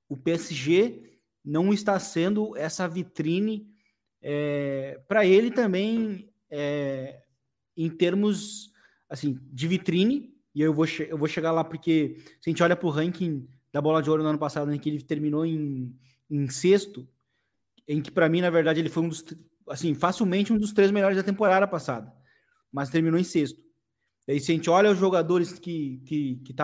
o PSG não está sendo essa vitrine é, para ele também é, em termos assim de vitrine. E eu vou, eu vou chegar lá porque se a gente olha para o ranking da bola de ouro no ano passado, em que ele terminou em, em sexto, em que para mim, na verdade, ele foi um dos assim, facilmente um dos três melhores da temporada passada, mas terminou em sexto. E aí, se a gente olha os jogadores que que, que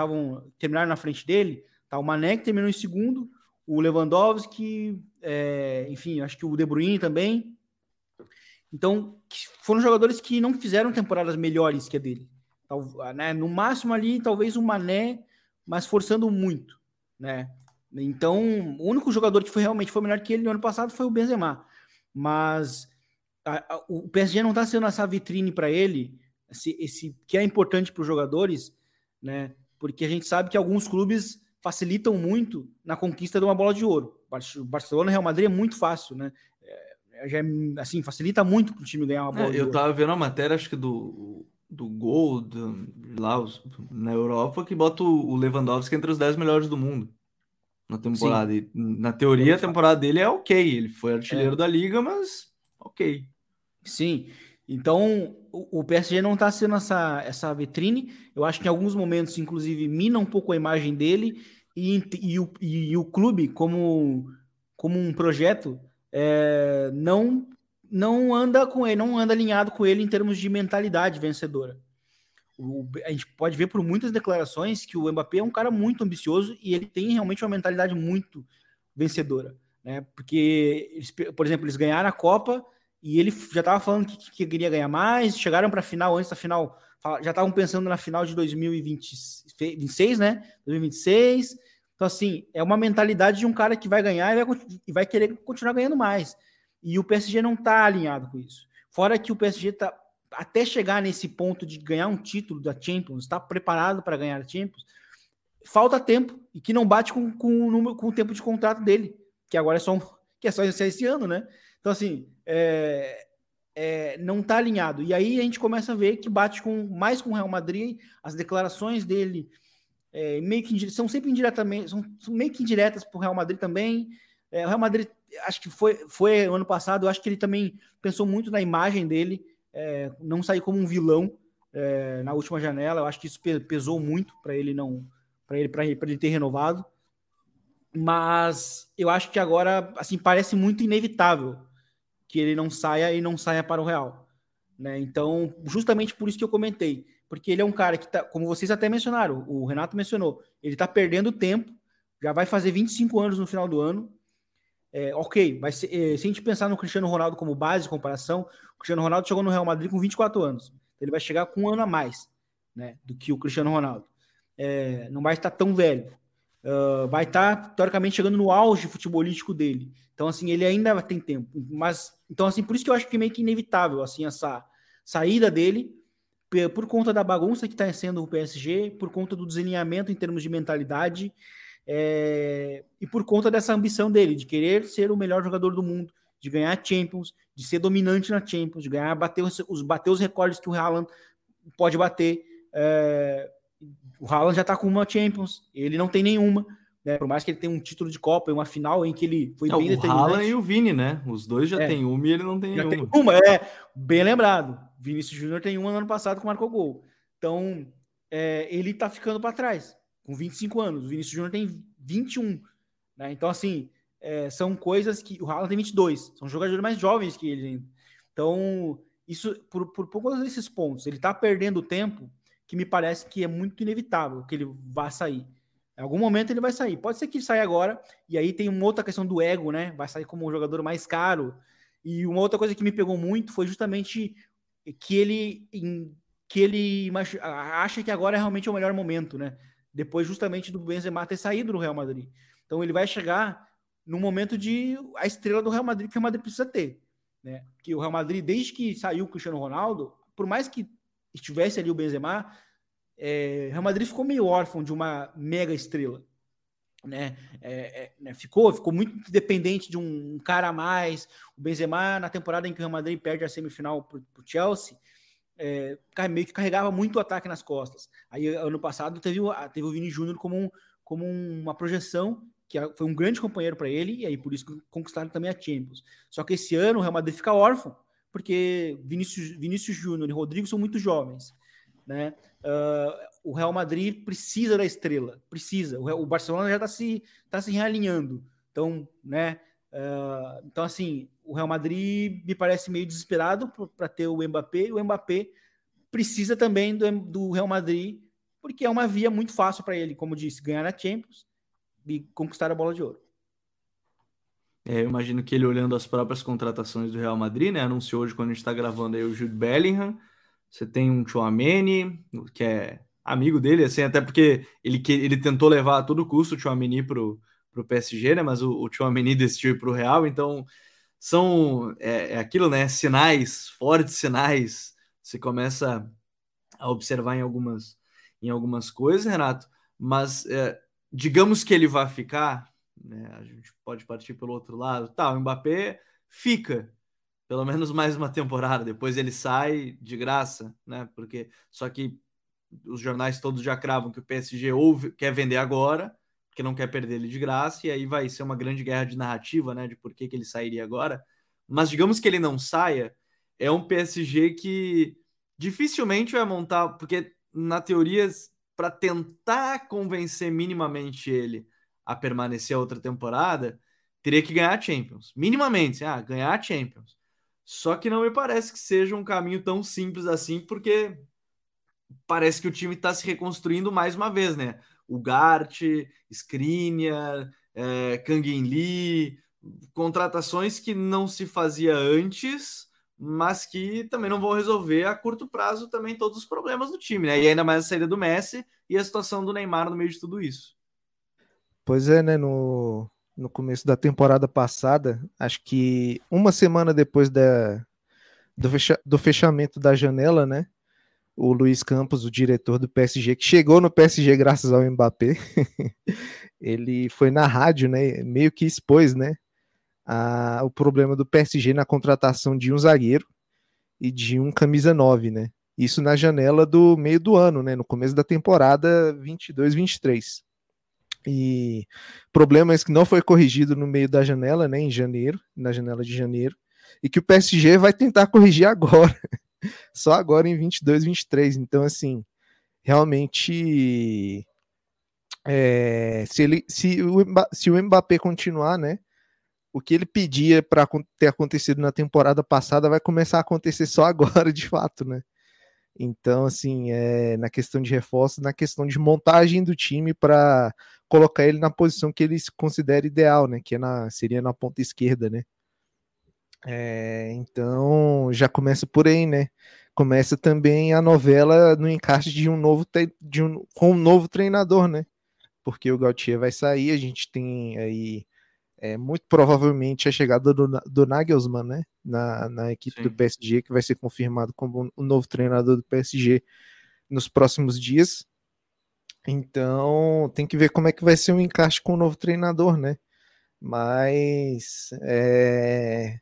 terminaram na frente dele, tá o Mané que terminou em segundo, o Lewandowski, é, enfim, acho que o De Bruyne também. Então, foram jogadores que não fizeram temporadas melhores que a dele. Né? No máximo ali, talvez o Mané, mas forçando muito, né? Então, o único jogador que foi realmente foi melhor que ele no ano passado foi o Benzema. Mas a, a, o PSG não está sendo essa vitrine para ele, esse, esse, que é importante para os jogadores, né? Porque a gente sabe que alguns clubes facilitam muito na conquista de uma bola de ouro. Barcelona e Real Madrid é muito fácil, né? É, já é, assim, facilita muito para o time ganhar uma bola é, de eu ouro. Eu tava vendo a matéria, acho que do, do gol do, lá na Europa, que bota o Lewandowski entre os 10 melhores do mundo na temporada. E, na teoria, a temporada dele é ok. Ele foi artilheiro é. da liga, mas ok. Sim. Então, o PSG não está sendo essa, essa vitrine. Eu acho que em alguns momentos, inclusive, mina um pouco a imagem dele e, e, o, e o clube, como, como um projeto, é, não, não anda com ele, não anda alinhado com ele em termos de mentalidade vencedora. O, a gente pode ver por muitas declarações que o Mbappé é um cara muito ambicioso e ele tem realmente uma mentalidade muito vencedora. Né? Porque, eles, por exemplo, eles ganharam a Copa e ele já estava falando que, que, queria ganhar mais, chegaram para a final, antes da final, já estavam pensando na final de 2026, né? 2026. Então, assim, é uma mentalidade de um cara que vai ganhar e vai, e vai querer continuar ganhando mais. E o PSG não está alinhado com isso. Fora que o PSG está até chegar nesse ponto de ganhar um título da Champions, está preparado para ganhar a Champions, falta tempo e que não bate com, com, o número, com o tempo de contrato dele, que agora é só, um, que é só esse ano, né? Então, assim, é, é, não está alinhado. E aí a gente começa a ver que bate com mais com o Real Madrid, as declarações dele é, meio que são sempre indiretamente, são, meio que indiretas para o Real Madrid também. É, o Real Madrid, acho que foi, foi ano passado, eu acho que ele também pensou muito na imagem dele é, não sair como um vilão é, na última janela. Eu acho que isso pesou muito para ele não para ele, ele ter renovado. Mas eu acho que agora assim parece muito inevitável que ele não saia e não saia para o Real. Né? Então, justamente por isso que eu comentei, porque ele é um cara que tá, como vocês até mencionaram, o Renato mencionou, ele está perdendo tempo, já vai fazer 25 anos no final do ano, é, ok, mas se, é, se, a gente pensar no Cristiano Ronaldo como base de comparação, o Cristiano Ronaldo chegou no Real Madrid com 24 anos. Então ele vai chegar com um ano a mais né, do que o Cristiano Ronaldo. É, não vai estar tão velho. Uh, vai estar, teoricamente, chegando no auge futebolístico dele. Então, assim, ele ainda tem tempo. Mas, então, assim, por isso que eu acho que é meio que inevitável, assim, essa saída dele, por conta da bagunça que está sendo o PSG, por conta do desalinhamento em termos de mentalidade, é, e por conta dessa ambição dele, de querer ser o melhor jogador do mundo, de ganhar Champions, de ser dominante na Champions, de ganhar, bater os, bater os recordes que o Haaland pode bater. É, o Haaland já está com uma Champions, ele não tem nenhuma. Né, por mais que ele tenha um título de Copa e uma final em que ele foi é, bem o determinante. O Haaland e o Vini, né? Os dois já é, têm uma e ele não tem já nenhuma. Tem uma, é. Bem lembrado. Vinícius Júnior tem uma no ano passado que marcou gol. Então, é, ele está ficando para trás com 25 anos. O Vinícius Júnior tem 21. Né? Então, assim, é, são coisas que. O Haaland tem 22. São jogadores mais jovens que ele. Então, isso, por, por, por todos esses pontos, ele está perdendo tempo que me parece que é muito inevitável que ele vá sair. Em algum momento ele vai sair. Pode ser que ele saia agora, e aí tem uma outra questão do ego, né? Vai sair como um jogador mais caro. E uma outra coisa que me pegou muito foi justamente que ele que ele acha que agora é realmente o melhor momento, né? depois justamente do Benzema ter saído do Real Madrid. Então ele vai chegar no momento de a estrela do Real Madrid que o Real Madrid precisa ter, né? Que o Real Madrid desde que saiu o Cristiano Ronaldo, por mais que estivesse ali o Benzema, é, Real Madrid ficou meio órfão de uma mega estrela. né, é, é, né, ficou, ficou muito dependente de um, um, cara a mais. O Benzema, na temporada em que o Real Madrid perde a semifinal para o Chelsea, é, meio que carregava muito o ataque nas costas. Aí, ano passado, teve, teve o Vini Júnior como, um, como uma projeção, que foi um grande companheiro para ele, e aí por isso conquistaram também a Champions. Só que esse ano o Real Madrid fica órfão, porque Vinícius, Vinícius Júnior e Rodrigo são muito jovens. Né? Uh, o Real Madrid precisa da estrela, precisa. O, o Barcelona já está se, tá se realinhando. Então, né? Uh, então, assim, o Real Madrid me parece meio desesperado para ter o Mbappé, e o Mbappé precisa também do, do Real Madrid, porque é uma via muito fácil para ele, como disse, ganhar na Champions e conquistar a bola de ouro. É, eu imagino que ele olhando as próprias contratações do Real Madrid, né? Anunciou hoje quando a gente está gravando aí o Jude Bellingham. Você tem um Chouameni, que é amigo dele, assim, até porque ele, ele tentou levar a todo custo o Chouameni pro, pro PSG, né? Mas o, o Chouameni decidiu ir pro Real, então são é, é, aquilo, né? Sinais, fortes sinais. Você começa a observar em algumas, em algumas coisas, Renato. Mas é, digamos que ele vai ficar, né? A gente pode partir pelo outro lado. Tá, o Mbappé fica pelo menos mais uma temporada. Depois ele sai de graça, né? Porque só que os jornais todos já cravam que o PSG ouve, quer vender agora porque não quer perder ele de graça, e aí vai ser uma grande guerra de narrativa, né, de por que, que ele sairia agora. Mas digamos que ele não saia, é um PSG que dificilmente vai montar, porque na teoria, para tentar convencer minimamente ele a permanecer a outra temporada, teria que ganhar a Champions. Minimamente, ah, ganhar a Champions. Só que não me parece que seja um caminho tão simples assim, porque parece que o time está se reconstruindo mais uma vez, né? o Gart, Skriniar, é, Kangin Lee, contratações que não se fazia antes, mas que também não vão resolver a curto prazo também todos os problemas do time, né? E ainda mais a saída do Messi e a situação do Neymar no meio de tudo isso. Pois é, né? No, no começo da temporada passada, acho que uma semana depois da, do, fecha, do fechamento da janela, né? o Luiz Campos, o diretor do PSG, que chegou no PSG graças ao Mbappé, ele foi na rádio, né, meio que expôs, né, a, o problema do PSG na contratação de um zagueiro e de um camisa 9, né, isso na janela do meio do ano, né, no começo da temporada 22-23. E problema esse que não foi corrigido no meio da janela, né, em janeiro, na janela de janeiro, e que o PSG vai tentar corrigir agora só agora em 22, 23. Então, assim, realmente. É, se, ele, se, o, se o Mbappé continuar, né? O que ele pedia para ter acontecido na temporada passada vai começar a acontecer só agora, de fato, né? Então, assim, é, na questão de reforço, na questão de montagem do time para colocar ele na posição que ele considera ideal, né? Que é na, seria na ponta esquerda, né? É, então já começa por aí, né? Começa também a novela no encaixe de um novo de um, com um novo treinador, né? Porque o Gautier vai sair, a gente tem aí é, muito provavelmente a chegada do, do Nagelsmann, né? Na, na equipe Sim. do PSG, que vai ser confirmado como o novo treinador do PSG nos próximos dias. Então tem que ver como é que vai ser o encaixe com o novo treinador, né? Mas é,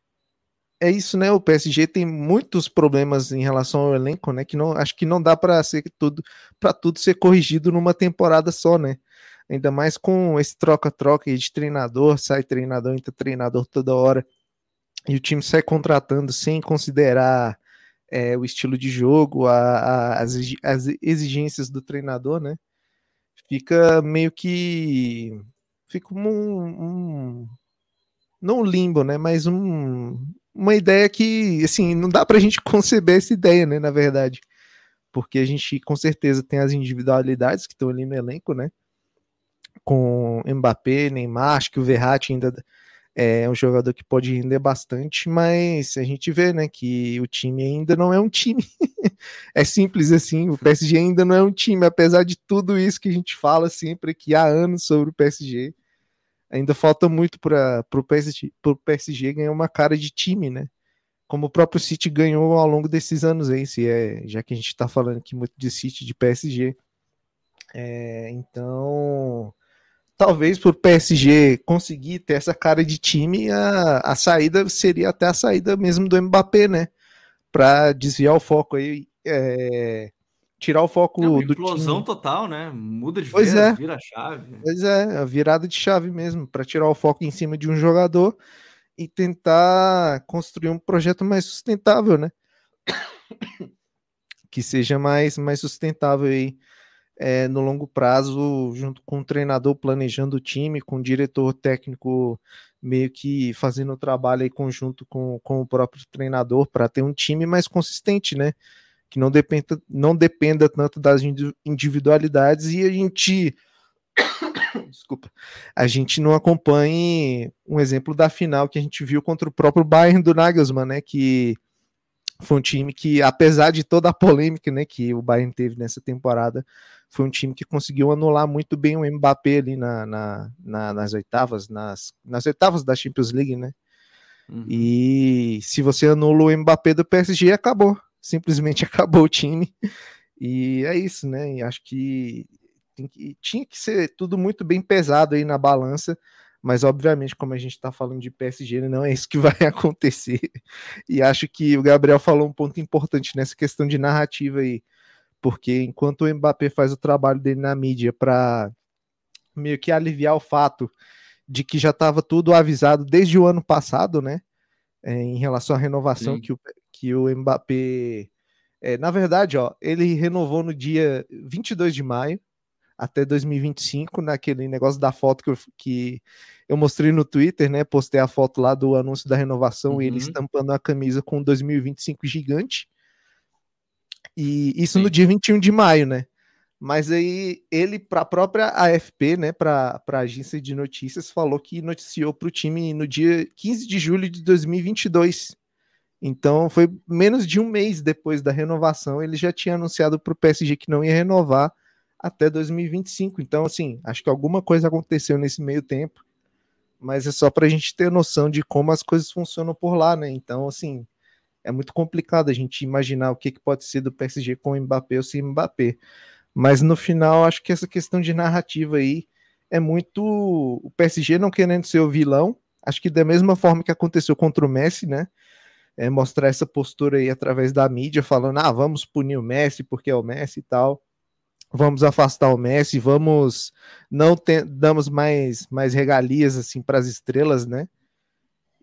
é isso, né? O PSG tem muitos problemas em relação ao elenco, né? Que não acho que não dá para ser tudo para tudo ser corrigido numa temporada só, né? Ainda mais com esse troca-troca de treinador, sai treinador, entra treinador toda hora e o time sai contratando sem considerar é, o estilo de jogo, a, a, as, as exigências do treinador, né? Fica meio que fica um, um não limbo, né? Mas um uma ideia que, assim, não dá para a gente conceber essa ideia, né, na verdade. Porque a gente, com certeza, tem as individualidades que estão ali no elenco, né? Com Mbappé, Neymar, acho que o Verratti ainda é um jogador que pode render bastante, mas a gente vê, né, que o time ainda não é um time. é simples assim, o PSG ainda não é um time, apesar de tudo isso que a gente fala sempre que há anos sobre o PSG ainda falta muito para o PSG, PSG ganhar uma cara de time, né? Como o próprio City ganhou ao longo desses anos aí, se é, já que a gente está falando aqui muito de City, de PSG. É, então, talvez por PSG conseguir ter essa cara de time, a, a saída seria até a saída mesmo do Mbappé, né? Para desviar o foco aí, é, tirar o foco é do explosão time. total, né? Muda de pois vez, é. vira a chave. Pois é, a virada de chave mesmo, para tirar o foco em cima de um jogador e tentar construir um projeto mais sustentável, né? que seja mais, mais sustentável aí é, no longo prazo, junto com o treinador planejando o time, com o diretor técnico meio que fazendo o trabalho aí conjunto com, com o próprio treinador para ter um time mais consistente, né? Que não dependa, não dependa tanto das individualidades e a gente desculpa, a gente não acompanhe um exemplo da final que a gente viu contra o próprio Bayern do Nagelsmann, né? Que foi um time que, apesar de toda a polêmica né, que o Bayern teve nessa temporada, foi um time que conseguiu anular muito bem o Mbappé ali na, na, na nas oitavas, nas, nas oitavas da Champions League, né? Uhum. E se você anula o Mbappé do PSG, acabou. Simplesmente acabou o time. E é isso, né? E acho que, que tinha que ser tudo muito bem pesado aí na balança mas obviamente, como a gente está falando de PSG, não é isso que vai acontecer. E acho que o Gabriel falou um ponto importante nessa questão de narrativa aí, porque enquanto o Mbappé faz o trabalho dele na mídia para meio que aliviar o fato de que já estava tudo avisado desde o ano passado, né? É, em relação à renovação que o, que o Mbappé. É, na verdade, ó, ele renovou no dia 22 de maio, até 2025, naquele negócio da foto que eu, que eu mostrei no Twitter, né? Postei a foto lá do anúncio da renovação uhum. e ele uhum. estampando a camisa com 2025 gigante. E isso Sim. no dia 21 de maio, né? Mas aí ele, para a própria AFP, né, para a agência de notícias, falou que noticiou para o time no dia 15 de julho de 2022. Então foi menos de um mês depois da renovação, ele já tinha anunciado para o PSG que não ia renovar até 2025. Então, assim, acho que alguma coisa aconteceu nesse meio tempo, mas é só para a gente ter noção de como as coisas funcionam por lá, né? Então, assim, é muito complicado a gente imaginar o que, que pode ser do PSG com o Mbappé ou sem Mbappé. Mas no final, acho que essa questão de narrativa aí é muito o PSG não querendo ser o vilão. Acho que da mesma forma que aconteceu contra o Messi, né? É mostrar essa postura aí através da mídia, falando, ah, vamos punir o Messi porque é o Messi e tal vamos afastar o Messi, vamos não ter, damos mais mais regalias assim para as estrelas, né?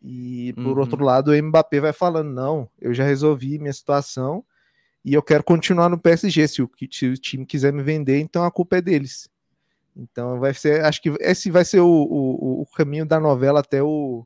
E por uhum. outro lado, o Mbappé vai falando: "Não, eu já resolvi minha situação e eu quero continuar no PSG. Se o, se o time quiser me vender, então a culpa é deles." Então vai ser, acho que esse vai ser o, o, o caminho da novela até o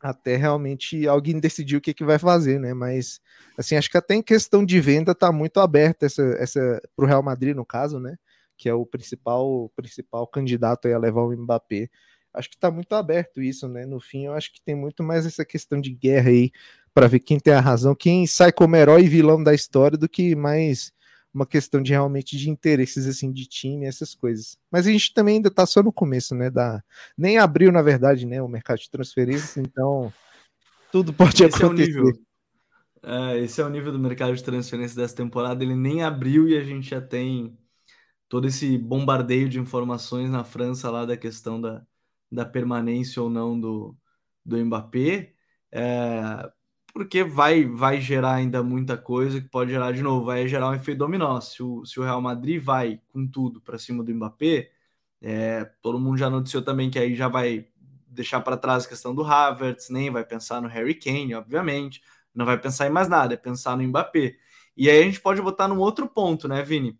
até realmente alguém decidir o que, que vai fazer, né? Mas assim, acho que até em questão de venda tá muito aberta essa, essa para o Real Madrid, no caso, né? Que é o principal principal candidato a levar o Mbappé. Acho que tá muito aberto isso, né? No fim, eu acho que tem muito mais essa questão de guerra aí para ver quem tem a razão, quem sai como herói e vilão da história do que mais uma questão de realmente de interesses assim de time, essas coisas. Mas a gente também ainda está só no começo, né? Da nem abriu na verdade, né? O mercado de transferências, então tudo pode esse acontecer. É o nível. É, esse é o nível do mercado de transferências dessa temporada. Ele nem abriu e a gente já tem todo esse bombardeio de informações na França lá da questão da, da permanência ou não do, do Mbappé. É, porque vai, vai gerar ainda muita coisa que pode gerar de novo, vai gerar um efeito dominó. Se o, se o Real Madrid vai com tudo para cima do Mbappé, é, todo mundo já noticiou também que aí já vai deixar para trás a questão do Havertz, nem vai pensar no Harry Kane, obviamente, não vai pensar em mais nada, é pensar no Mbappé. E aí a gente pode botar num outro ponto, né, Vini?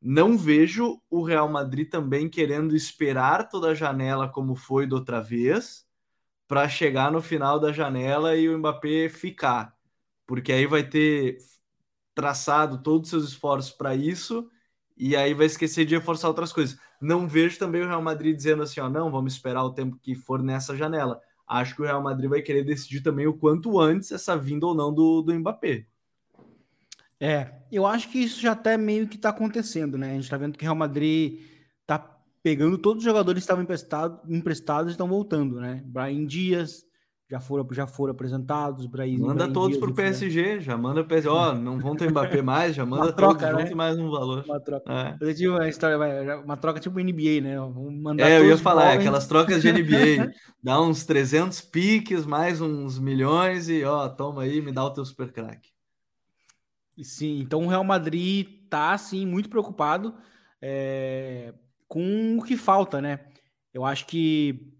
Não vejo o Real Madrid também querendo esperar toda a janela como foi da outra vez, para chegar no final da janela e o Mbappé ficar, porque aí vai ter traçado todos os seus esforços para isso e aí vai esquecer de reforçar outras coisas. Não vejo também o Real Madrid dizendo assim, ó, não, vamos esperar o tempo que for nessa janela. Acho que o Real Madrid vai querer decidir também o quanto antes essa vinda ou não do, do Mbappé. É, eu acho que isso já até meio que está acontecendo, né? A gente está vendo que o Real Madrid pegando todos os jogadores que estavam emprestados, emprestados e estão voltando, né? Brian Dias, já foram, já foram apresentados. Brahim, manda Brahim todos Dias, para o PSG, já manda PSG. Ó, não vão ter Mbappé mais, já manda troca, todos né? mais um valor. Uma troca. É. Tipo uma, história, uma troca tipo NBA, né? é, eu ia falar, aquelas trocas de NBA. Dá uns 300 piques, mais uns milhões e ó, toma aí, me dá o teu super craque. Sim, então o Real Madrid tá, assim, muito preocupado é, com o que falta, né? Eu acho que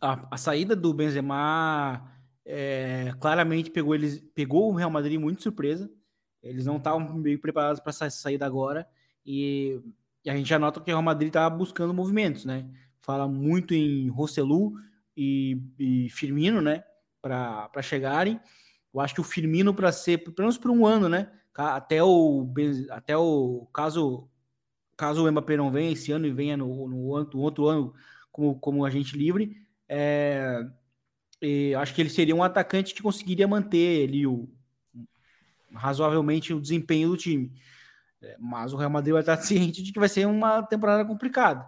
a, a saída do Benzema é, claramente pegou eles, pegou o Real Madrid muito surpresa. Eles não estavam meio preparados para essa saída agora e, e, a gente já nota que o Real Madrid está buscando movimentos, né? Fala muito em Rosselu e, e Firmino, né? Para chegarem. Eu acho que o Firmino para ser pelo menos por um ano, né? Até o até o caso caso o Mbappé não venha esse ano e venha no, no outro, outro ano como, como agente livre, é, acho que ele seria um atacante que conseguiria manter ali o, razoavelmente o desempenho do time. É, mas o Real Madrid vai estar ciente de que vai ser uma temporada complicada,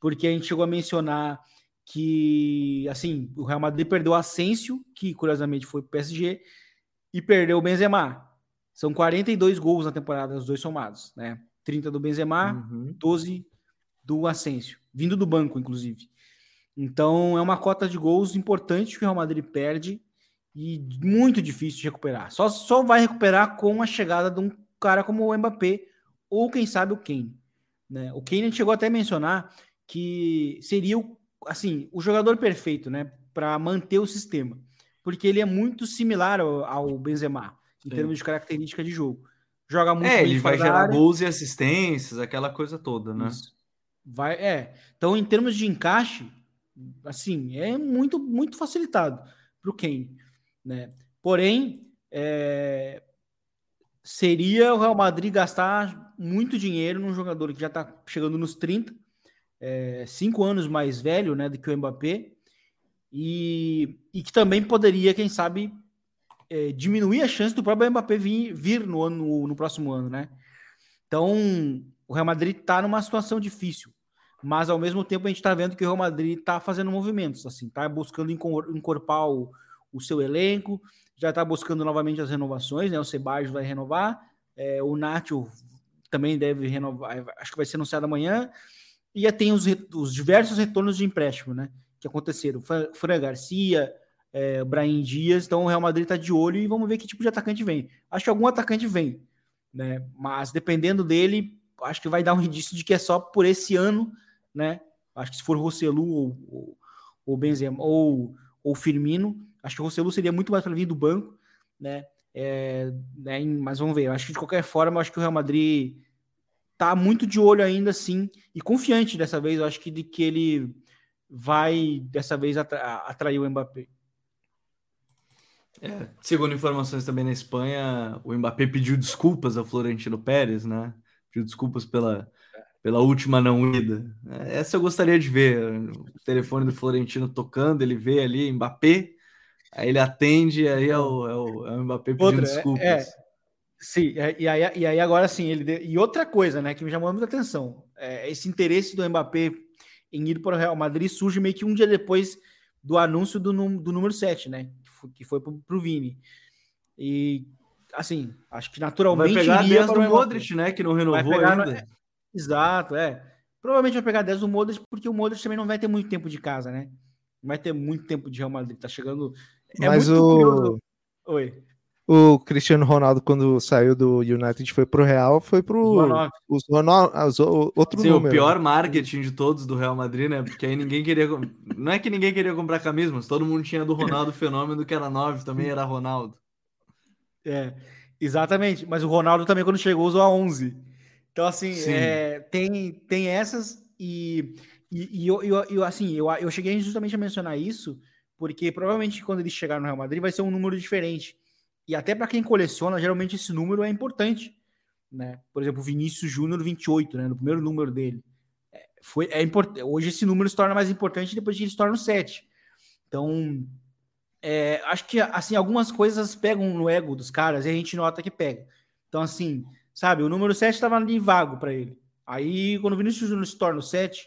porque a gente chegou a mencionar que, assim, o Real Madrid perdeu o Asensio, que curiosamente foi PSG, e perdeu o Benzema. São 42 gols na temporada, os dois somados, né? 30 do Benzema, uhum. 12 do Asensio, vindo do banco, inclusive. Então é uma cota de gols importante que o Real Madrid perde e muito difícil de recuperar. Só, só vai recuperar com a chegada de um cara como o Mbappé ou quem sabe o Kane. Né? O Kane chegou até a mencionar que seria o, assim, o jogador perfeito né, para manter o sistema, porque ele é muito similar ao, ao Benzema em Sim. termos de característica de jogo. Joga muito É, ele vai gerar gols e assistências, aquela coisa toda, né? Isso. Vai, é. Então, em termos de encaixe, assim, é muito, muito facilitado para o Kane, né? Porém, é, seria o Real Madrid gastar muito dinheiro num jogador que já está chegando nos 30, é, cinco anos mais velho, né, do que o Mbappé, e, e que também poderia, quem sabe, é, diminuir a chance do próprio Mbappé vir, vir no, ano, no próximo ano, né? Então, o Real Madrid está numa situação difícil mas ao mesmo tempo a gente está vendo que o Real Madrid está fazendo movimentos, assim, está buscando encorpar o, o seu elenco, já está buscando novamente as renovações, né? O Sebajos vai renovar, é, o Nacho também deve renovar, acho que vai ser anunciado amanhã, e já tem os, os diversos retornos de empréstimo, né? Que aconteceram. Fran Garcia, é, Brahim Dias, então o Real Madrid está de olho e vamos ver que tipo de atacante vem. Acho que algum atacante vem, né? Mas dependendo dele, acho que vai dar um indício de que é só por esse ano né? Acho que se for Rossellu ou, ou, ou Benzema ou, ou Firmino, acho que o seria muito mais para vir do banco, né? É, né? Mas vamos ver. Acho que de qualquer forma, acho que o Real Madrid tá muito de olho ainda, sim, e confiante dessa vez. Eu acho que de que ele vai dessa vez atra atrair o Mbappé. É, segundo informações também na Espanha, o Mbappé pediu desculpas ao Florentino Pérez, né? Pediu desculpas pela pela última não ida. Essa eu gostaria de ver. O telefone do Florentino tocando, ele vê ali Mbappé, aí ele atende, aí é o, é o, é o Mbappé pedindo outra, é, desculpas. É, sim, é, e aí, e aí agora sim, ele e outra coisa, né, que me chamou muita atenção, é, esse interesse do Mbappé em ir para o Real Madrid surge meio que um dia depois do anúncio do, do número 7, né, que foi, para o Vini. E assim, acho que naturalmente vai pegar iria para o Modric, né, que não renovou ainda. Exato, é. Provavelmente vai pegar 10 do Modric, porque o Modric também não vai ter muito tempo de casa, né? Não vai ter muito tempo de Real Madrid. Tá chegando. É Mas o. Curioso. Oi. O Cristiano Ronaldo, quando saiu do United foi pro Real, foi pro. Os, os, outro Sim, número. o pior marketing de todos do Real Madrid, né? Porque aí ninguém queria. Não é que ninguém queria comprar camisa, mas todo mundo tinha do Ronaldo Fenômeno, que era 9, também era Ronaldo. É, exatamente. Mas o Ronaldo também, quando chegou, usou a 11. Então, assim, é, tem, tem essas e, e, e eu, eu, eu, assim, eu, eu cheguei justamente a mencionar isso, porque provavelmente quando ele chegar no Real Madrid vai ser um número diferente. E até para quem coleciona, geralmente esse número é importante. Né? Por exemplo, o Vinícius Júnior 28, né? No primeiro número dele. É, foi, é import... Hoje esse número se torna mais importante depois que ele se torna o 7. Então, é, acho que assim, algumas coisas pegam no ego dos caras e a gente nota que pega. Então, assim, Sabe, o número 7 estava ali vago para ele. Aí, quando o Vinícius Júnior se torna o 7,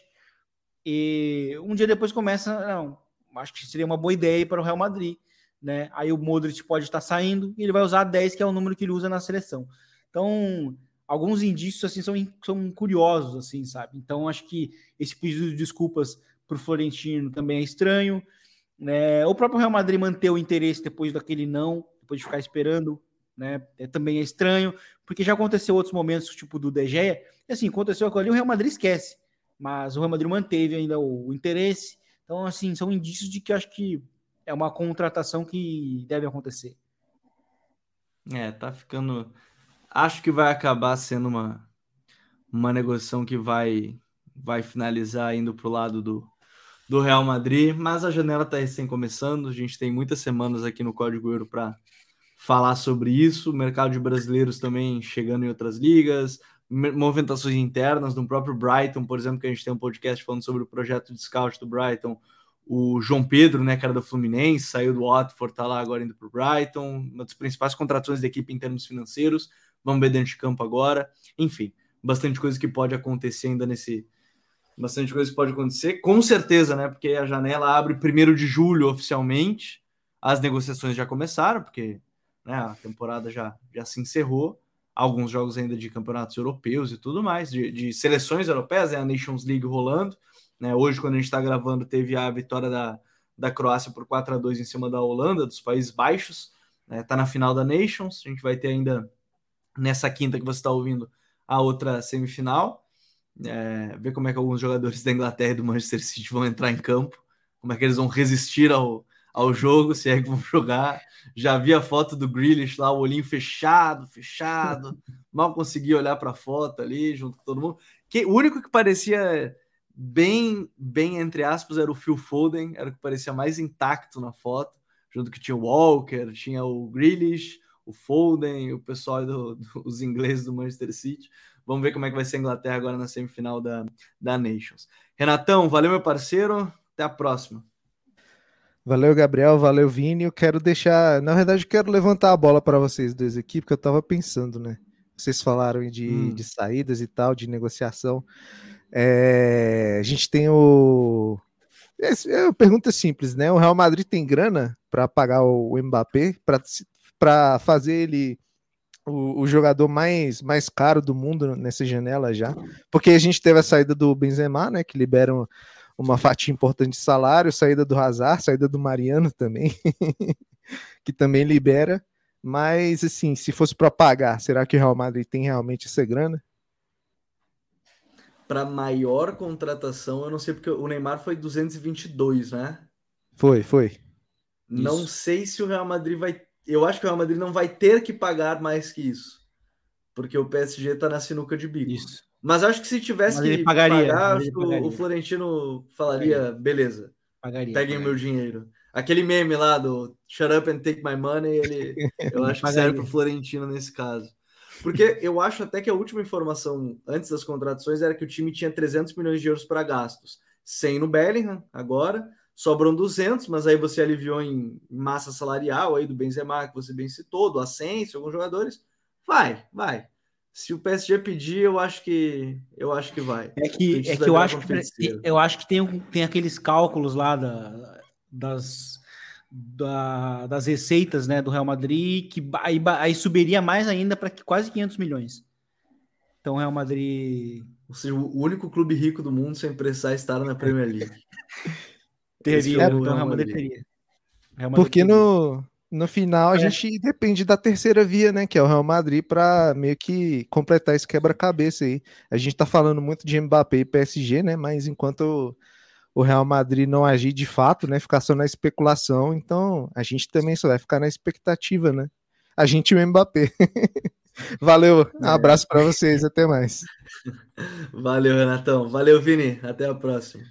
e um dia depois começa, não, acho que seria uma boa ideia para o Real Madrid. Né? Aí o Modric pode estar saindo e ele vai usar 10, que é o número que ele usa na seleção. Então, alguns indícios assim são, são curiosos, assim, sabe? Então, acho que esse pedido de desculpas para o Florentino também é estranho. Né? O próprio Real Madrid manter o interesse depois daquele não, depois de ficar esperando, né? É, também é estranho, porque já aconteceu outros momentos, tipo do De Gea, e assim, aconteceu aquilo ali, o Real Madrid esquece, mas o Real Madrid manteve ainda o, o interesse. Então, assim, são indícios de que acho que é uma contratação que deve acontecer. É, tá ficando. Acho que vai acabar sendo uma, uma negociação que vai, vai finalizar indo pro lado do, do Real Madrid, mas a janela está recém começando. A gente tem muitas semanas aqui no Código Euro para falar sobre isso. O mercado de brasileiros também chegando em outras ligas, movimentações internas no próprio Brighton, por exemplo, que a gente tem um podcast falando sobre o projeto de scout do Brighton. O João Pedro, né, cara do Fluminense, saiu do Watford, tá lá agora indo para o Brighton, uma das principais contratações da equipe em termos financeiros. Vamos ver dentro de campo agora. Enfim, bastante coisa que pode acontecer ainda nesse, bastante coisa pode acontecer, com certeza, né? Porque a janela abre primeiro de julho oficialmente, as negociações já começaram, porque né, a temporada já, já se encerrou, alguns jogos ainda de campeonatos europeus e tudo mais, de, de seleções europeias, né, a Nations League rolando. Né, hoje, quando a gente está gravando, teve a vitória da, da Croácia por 4 a 2 em cima da Holanda, dos Países Baixos. Está né, na final da Nations. A gente vai ter ainda nessa quinta que você está ouvindo a outra semifinal é, ver como é que alguns jogadores da Inglaterra e do Manchester City vão entrar em campo, como é que eles vão resistir ao, ao jogo, se é que vão jogar. Já vi a foto do Grealish lá, o olhinho fechado, fechado, mal consegui olhar para a foto ali, junto com todo mundo. Que, o único que parecia bem, bem entre aspas, era o Phil Foden, era o que parecia mais intacto na foto, junto que tinha o Walker, tinha o Grealish, o Foden, o pessoal dos do, ingleses do Manchester City. Vamos ver como é que vai ser a Inglaterra agora na semifinal da, da Nations. Renatão, valeu, meu parceiro. Até a próxima. Valeu, Gabriel. Valeu, Vini. Eu quero deixar. Na verdade, eu quero levantar a bola para vocês dois aqui, porque eu estava pensando, né? Vocês falaram de, hum. de saídas e tal, de negociação. É... A gente tem o. É uma pergunta simples, né? O Real Madrid tem grana para pagar o Mbappé, para fazer ele o, o, jogador mais, mais caro do mundo nessa janela já, porque a gente teve a saída do Benzema, né, que libera uma, uma fatia importante de salário, saída do Hazard, saída do Mariano também, que também libera, mas assim, se fosse para pagar, será que o Real Madrid tem realmente essa grana? Para maior contratação, eu não sei porque o Neymar foi 222, né? Foi, foi. Não Isso. sei se o Real Madrid vai eu acho que o Real Madrid não vai ter que pagar mais que isso. Porque o PSG está na sinuca de bico. Isso. Mas acho que se tivesse que pagaria, pagar, acho que o Florentino falaria, pagaria. beleza, pagaria, peguem pagaria. meu dinheiro. Aquele meme lá do Shut up and take my money, ele, eu acho que serve para o Florentino nesse caso. Porque eu acho até que a última informação antes das contratações era que o time tinha 300 milhões de euros para gastos. 100 no Bellingham, agora, sobram 200, mas aí você aliviou em massa salarial aí do Benzema, que você bem citou, do Asensio, alguns jogadores. Vai, vai. Se o PSG pedir, eu acho que eu acho que vai. É que, é que eu acho que eu acho que tem, tem aqueles cálculos lá da, das da, das receitas né, do Real Madrid que aí, aí subiria mais ainda para quase 500 milhões. Então o Real Madrid, ou seja, o único clube rico do mundo sem precisar estar na Premier League. Teria, então o Real Madrid teria. Real Madrid Porque teria. no, no final a é. gente depende da terceira via, né? Que é o Real Madrid, para meio que completar esse quebra-cabeça aí. A gente tá falando muito de Mbappé e PSG, né? Mas enquanto o Real Madrid não agir de fato, né? Ficar só na especulação, então a gente também só vai ficar na expectativa, né? A gente e o Mbappé. Valeu, um é. abraço para vocês, até mais. Valeu, Renatão. Valeu, Vini. Até a próxima.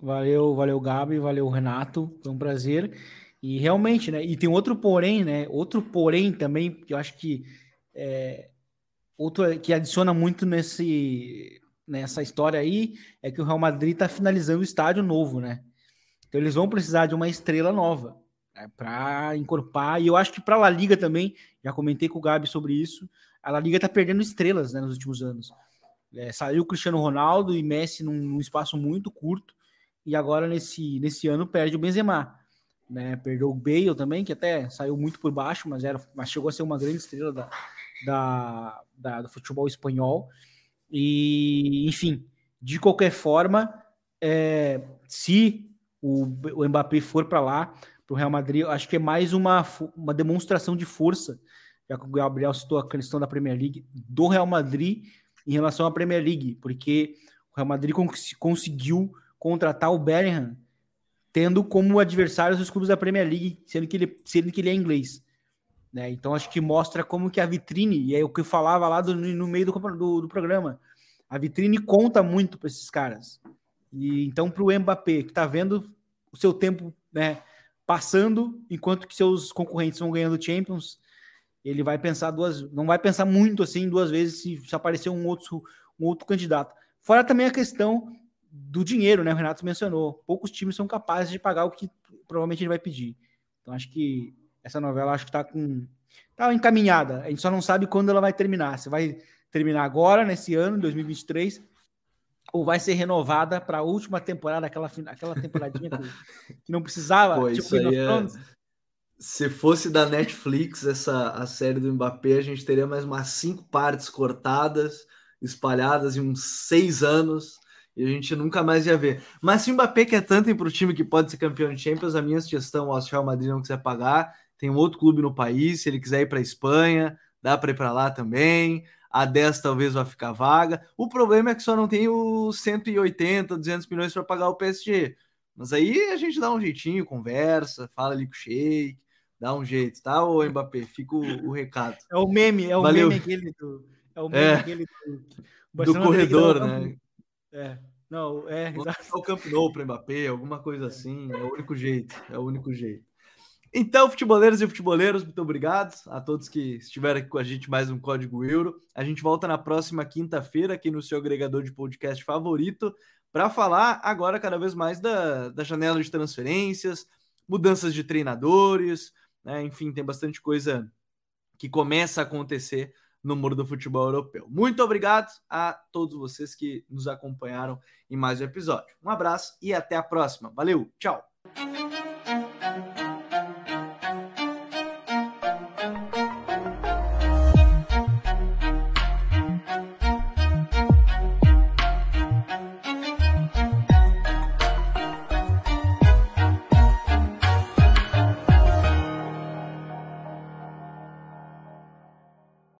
Valeu, valeu, Gabi, valeu, Renato. Foi um prazer. E realmente, né? E tem outro porém, né? Outro porém também, que eu acho que é, outro que adiciona muito nesse nessa história aí é que o Real Madrid está finalizando o estádio novo, né? Então eles vão precisar de uma estrela nova né, para encorpar. E eu acho que para a La Liga também, já comentei com o Gabi sobre isso. A La Liga está perdendo estrelas né, nos últimos anos. É, saiu Cristiano Ronaldo e Messi num, num espaço muito curto e agora nesse, nesse ano perde o Benzema. né? Perdeu o Bale também, que até saiu muito por baixo, mas, era, mas chegou a ser uma grande estrela da, da, da do futebol espanhol. E, enfim, de qualquer forma, é, se o, o Mbappé for para lá, para o Real Madrid, acho que é mais uma, uma demonstração de força, já que o Gabriel citou a questão da Premier League, do Real Madrid em relação à Premier League, porque o Real Madrid cons conseguiu contratar o Bellingham tendo como adversários os clubes da Premier League, sendo que ele, sendo que ele é inglês. Né? Então acho que mostra como que a vitrine, e é o que eu falava lá do, no meio do, do, do programa, a vitrine conta muito para esses caras. E então para o Mbappé, que está vendo o seu tempo né, passando, enquanto que seus concorrentes vão ganhando Champions, ele vai pensar duas, não vai pensar muito assim duas vezes se, se aparecer um outro, um outro candidato. Fora também a questão do dinheiro, né? O Renato mencionou. Poucos times são capazes de pagar o que provavelmente ele vai pedir. Então acho que essa novela acho que está com tá encaminhada. A gente só não sabe quando ela vai terminar. Se vai terminar agora nesse ano, 2023, ou vai ser renovada para a última temporada, aquela aquela temporadinha que, não precisava. Pô, tipo, é... Se fosse da Netflix essa a série do Mbappé, a gente teria mais umas cinco partes cortadas, espalhadas em uns seis anos e a gente nunca mais ia ver. Mas se o Mbappé quer tanto ir para o time que pode ser campeão de Champions, a minha sugestão, ó, se o Real Madrid não quiser pagar, tem um outro clube no país, se ele quiser ir para a Espanha, dá para ir para lá também. A 10 talvez vá ficar vaga. O problema é que só não tem os 180, 200 milhões para pagar o PSG. Mas aí a gente dá um jeitinho, conversa, fala ali com o Sheik, dá um jeito, tá, ô Mbappé? Fica o, o recado. É o meme, é o Valeu. meme aquele do. É o meme é, aquele do, do corredor, né? É. Não, é. o Camp Nou para Mbappé, alguma coisa assim. É o único jeito. É o único jeito. Então, futeboleiros e futeboleiros, muito obrigado a todos que estiveram aqui com a gente mais um Código Euro. A gente volta na próxima quinta-feira aqui no seu agregador de podcast favorito para falar agora cada vez mais da, da janela de transferências, mudanças de treinadores, né? enfim, tem bastante coisa que começa a acontecer no mundo do futebol europeu. Muito obrigado a todos vocês que nos acompanharam em mais um episódio. Um abraço e até a próxima. Valeu, tchau!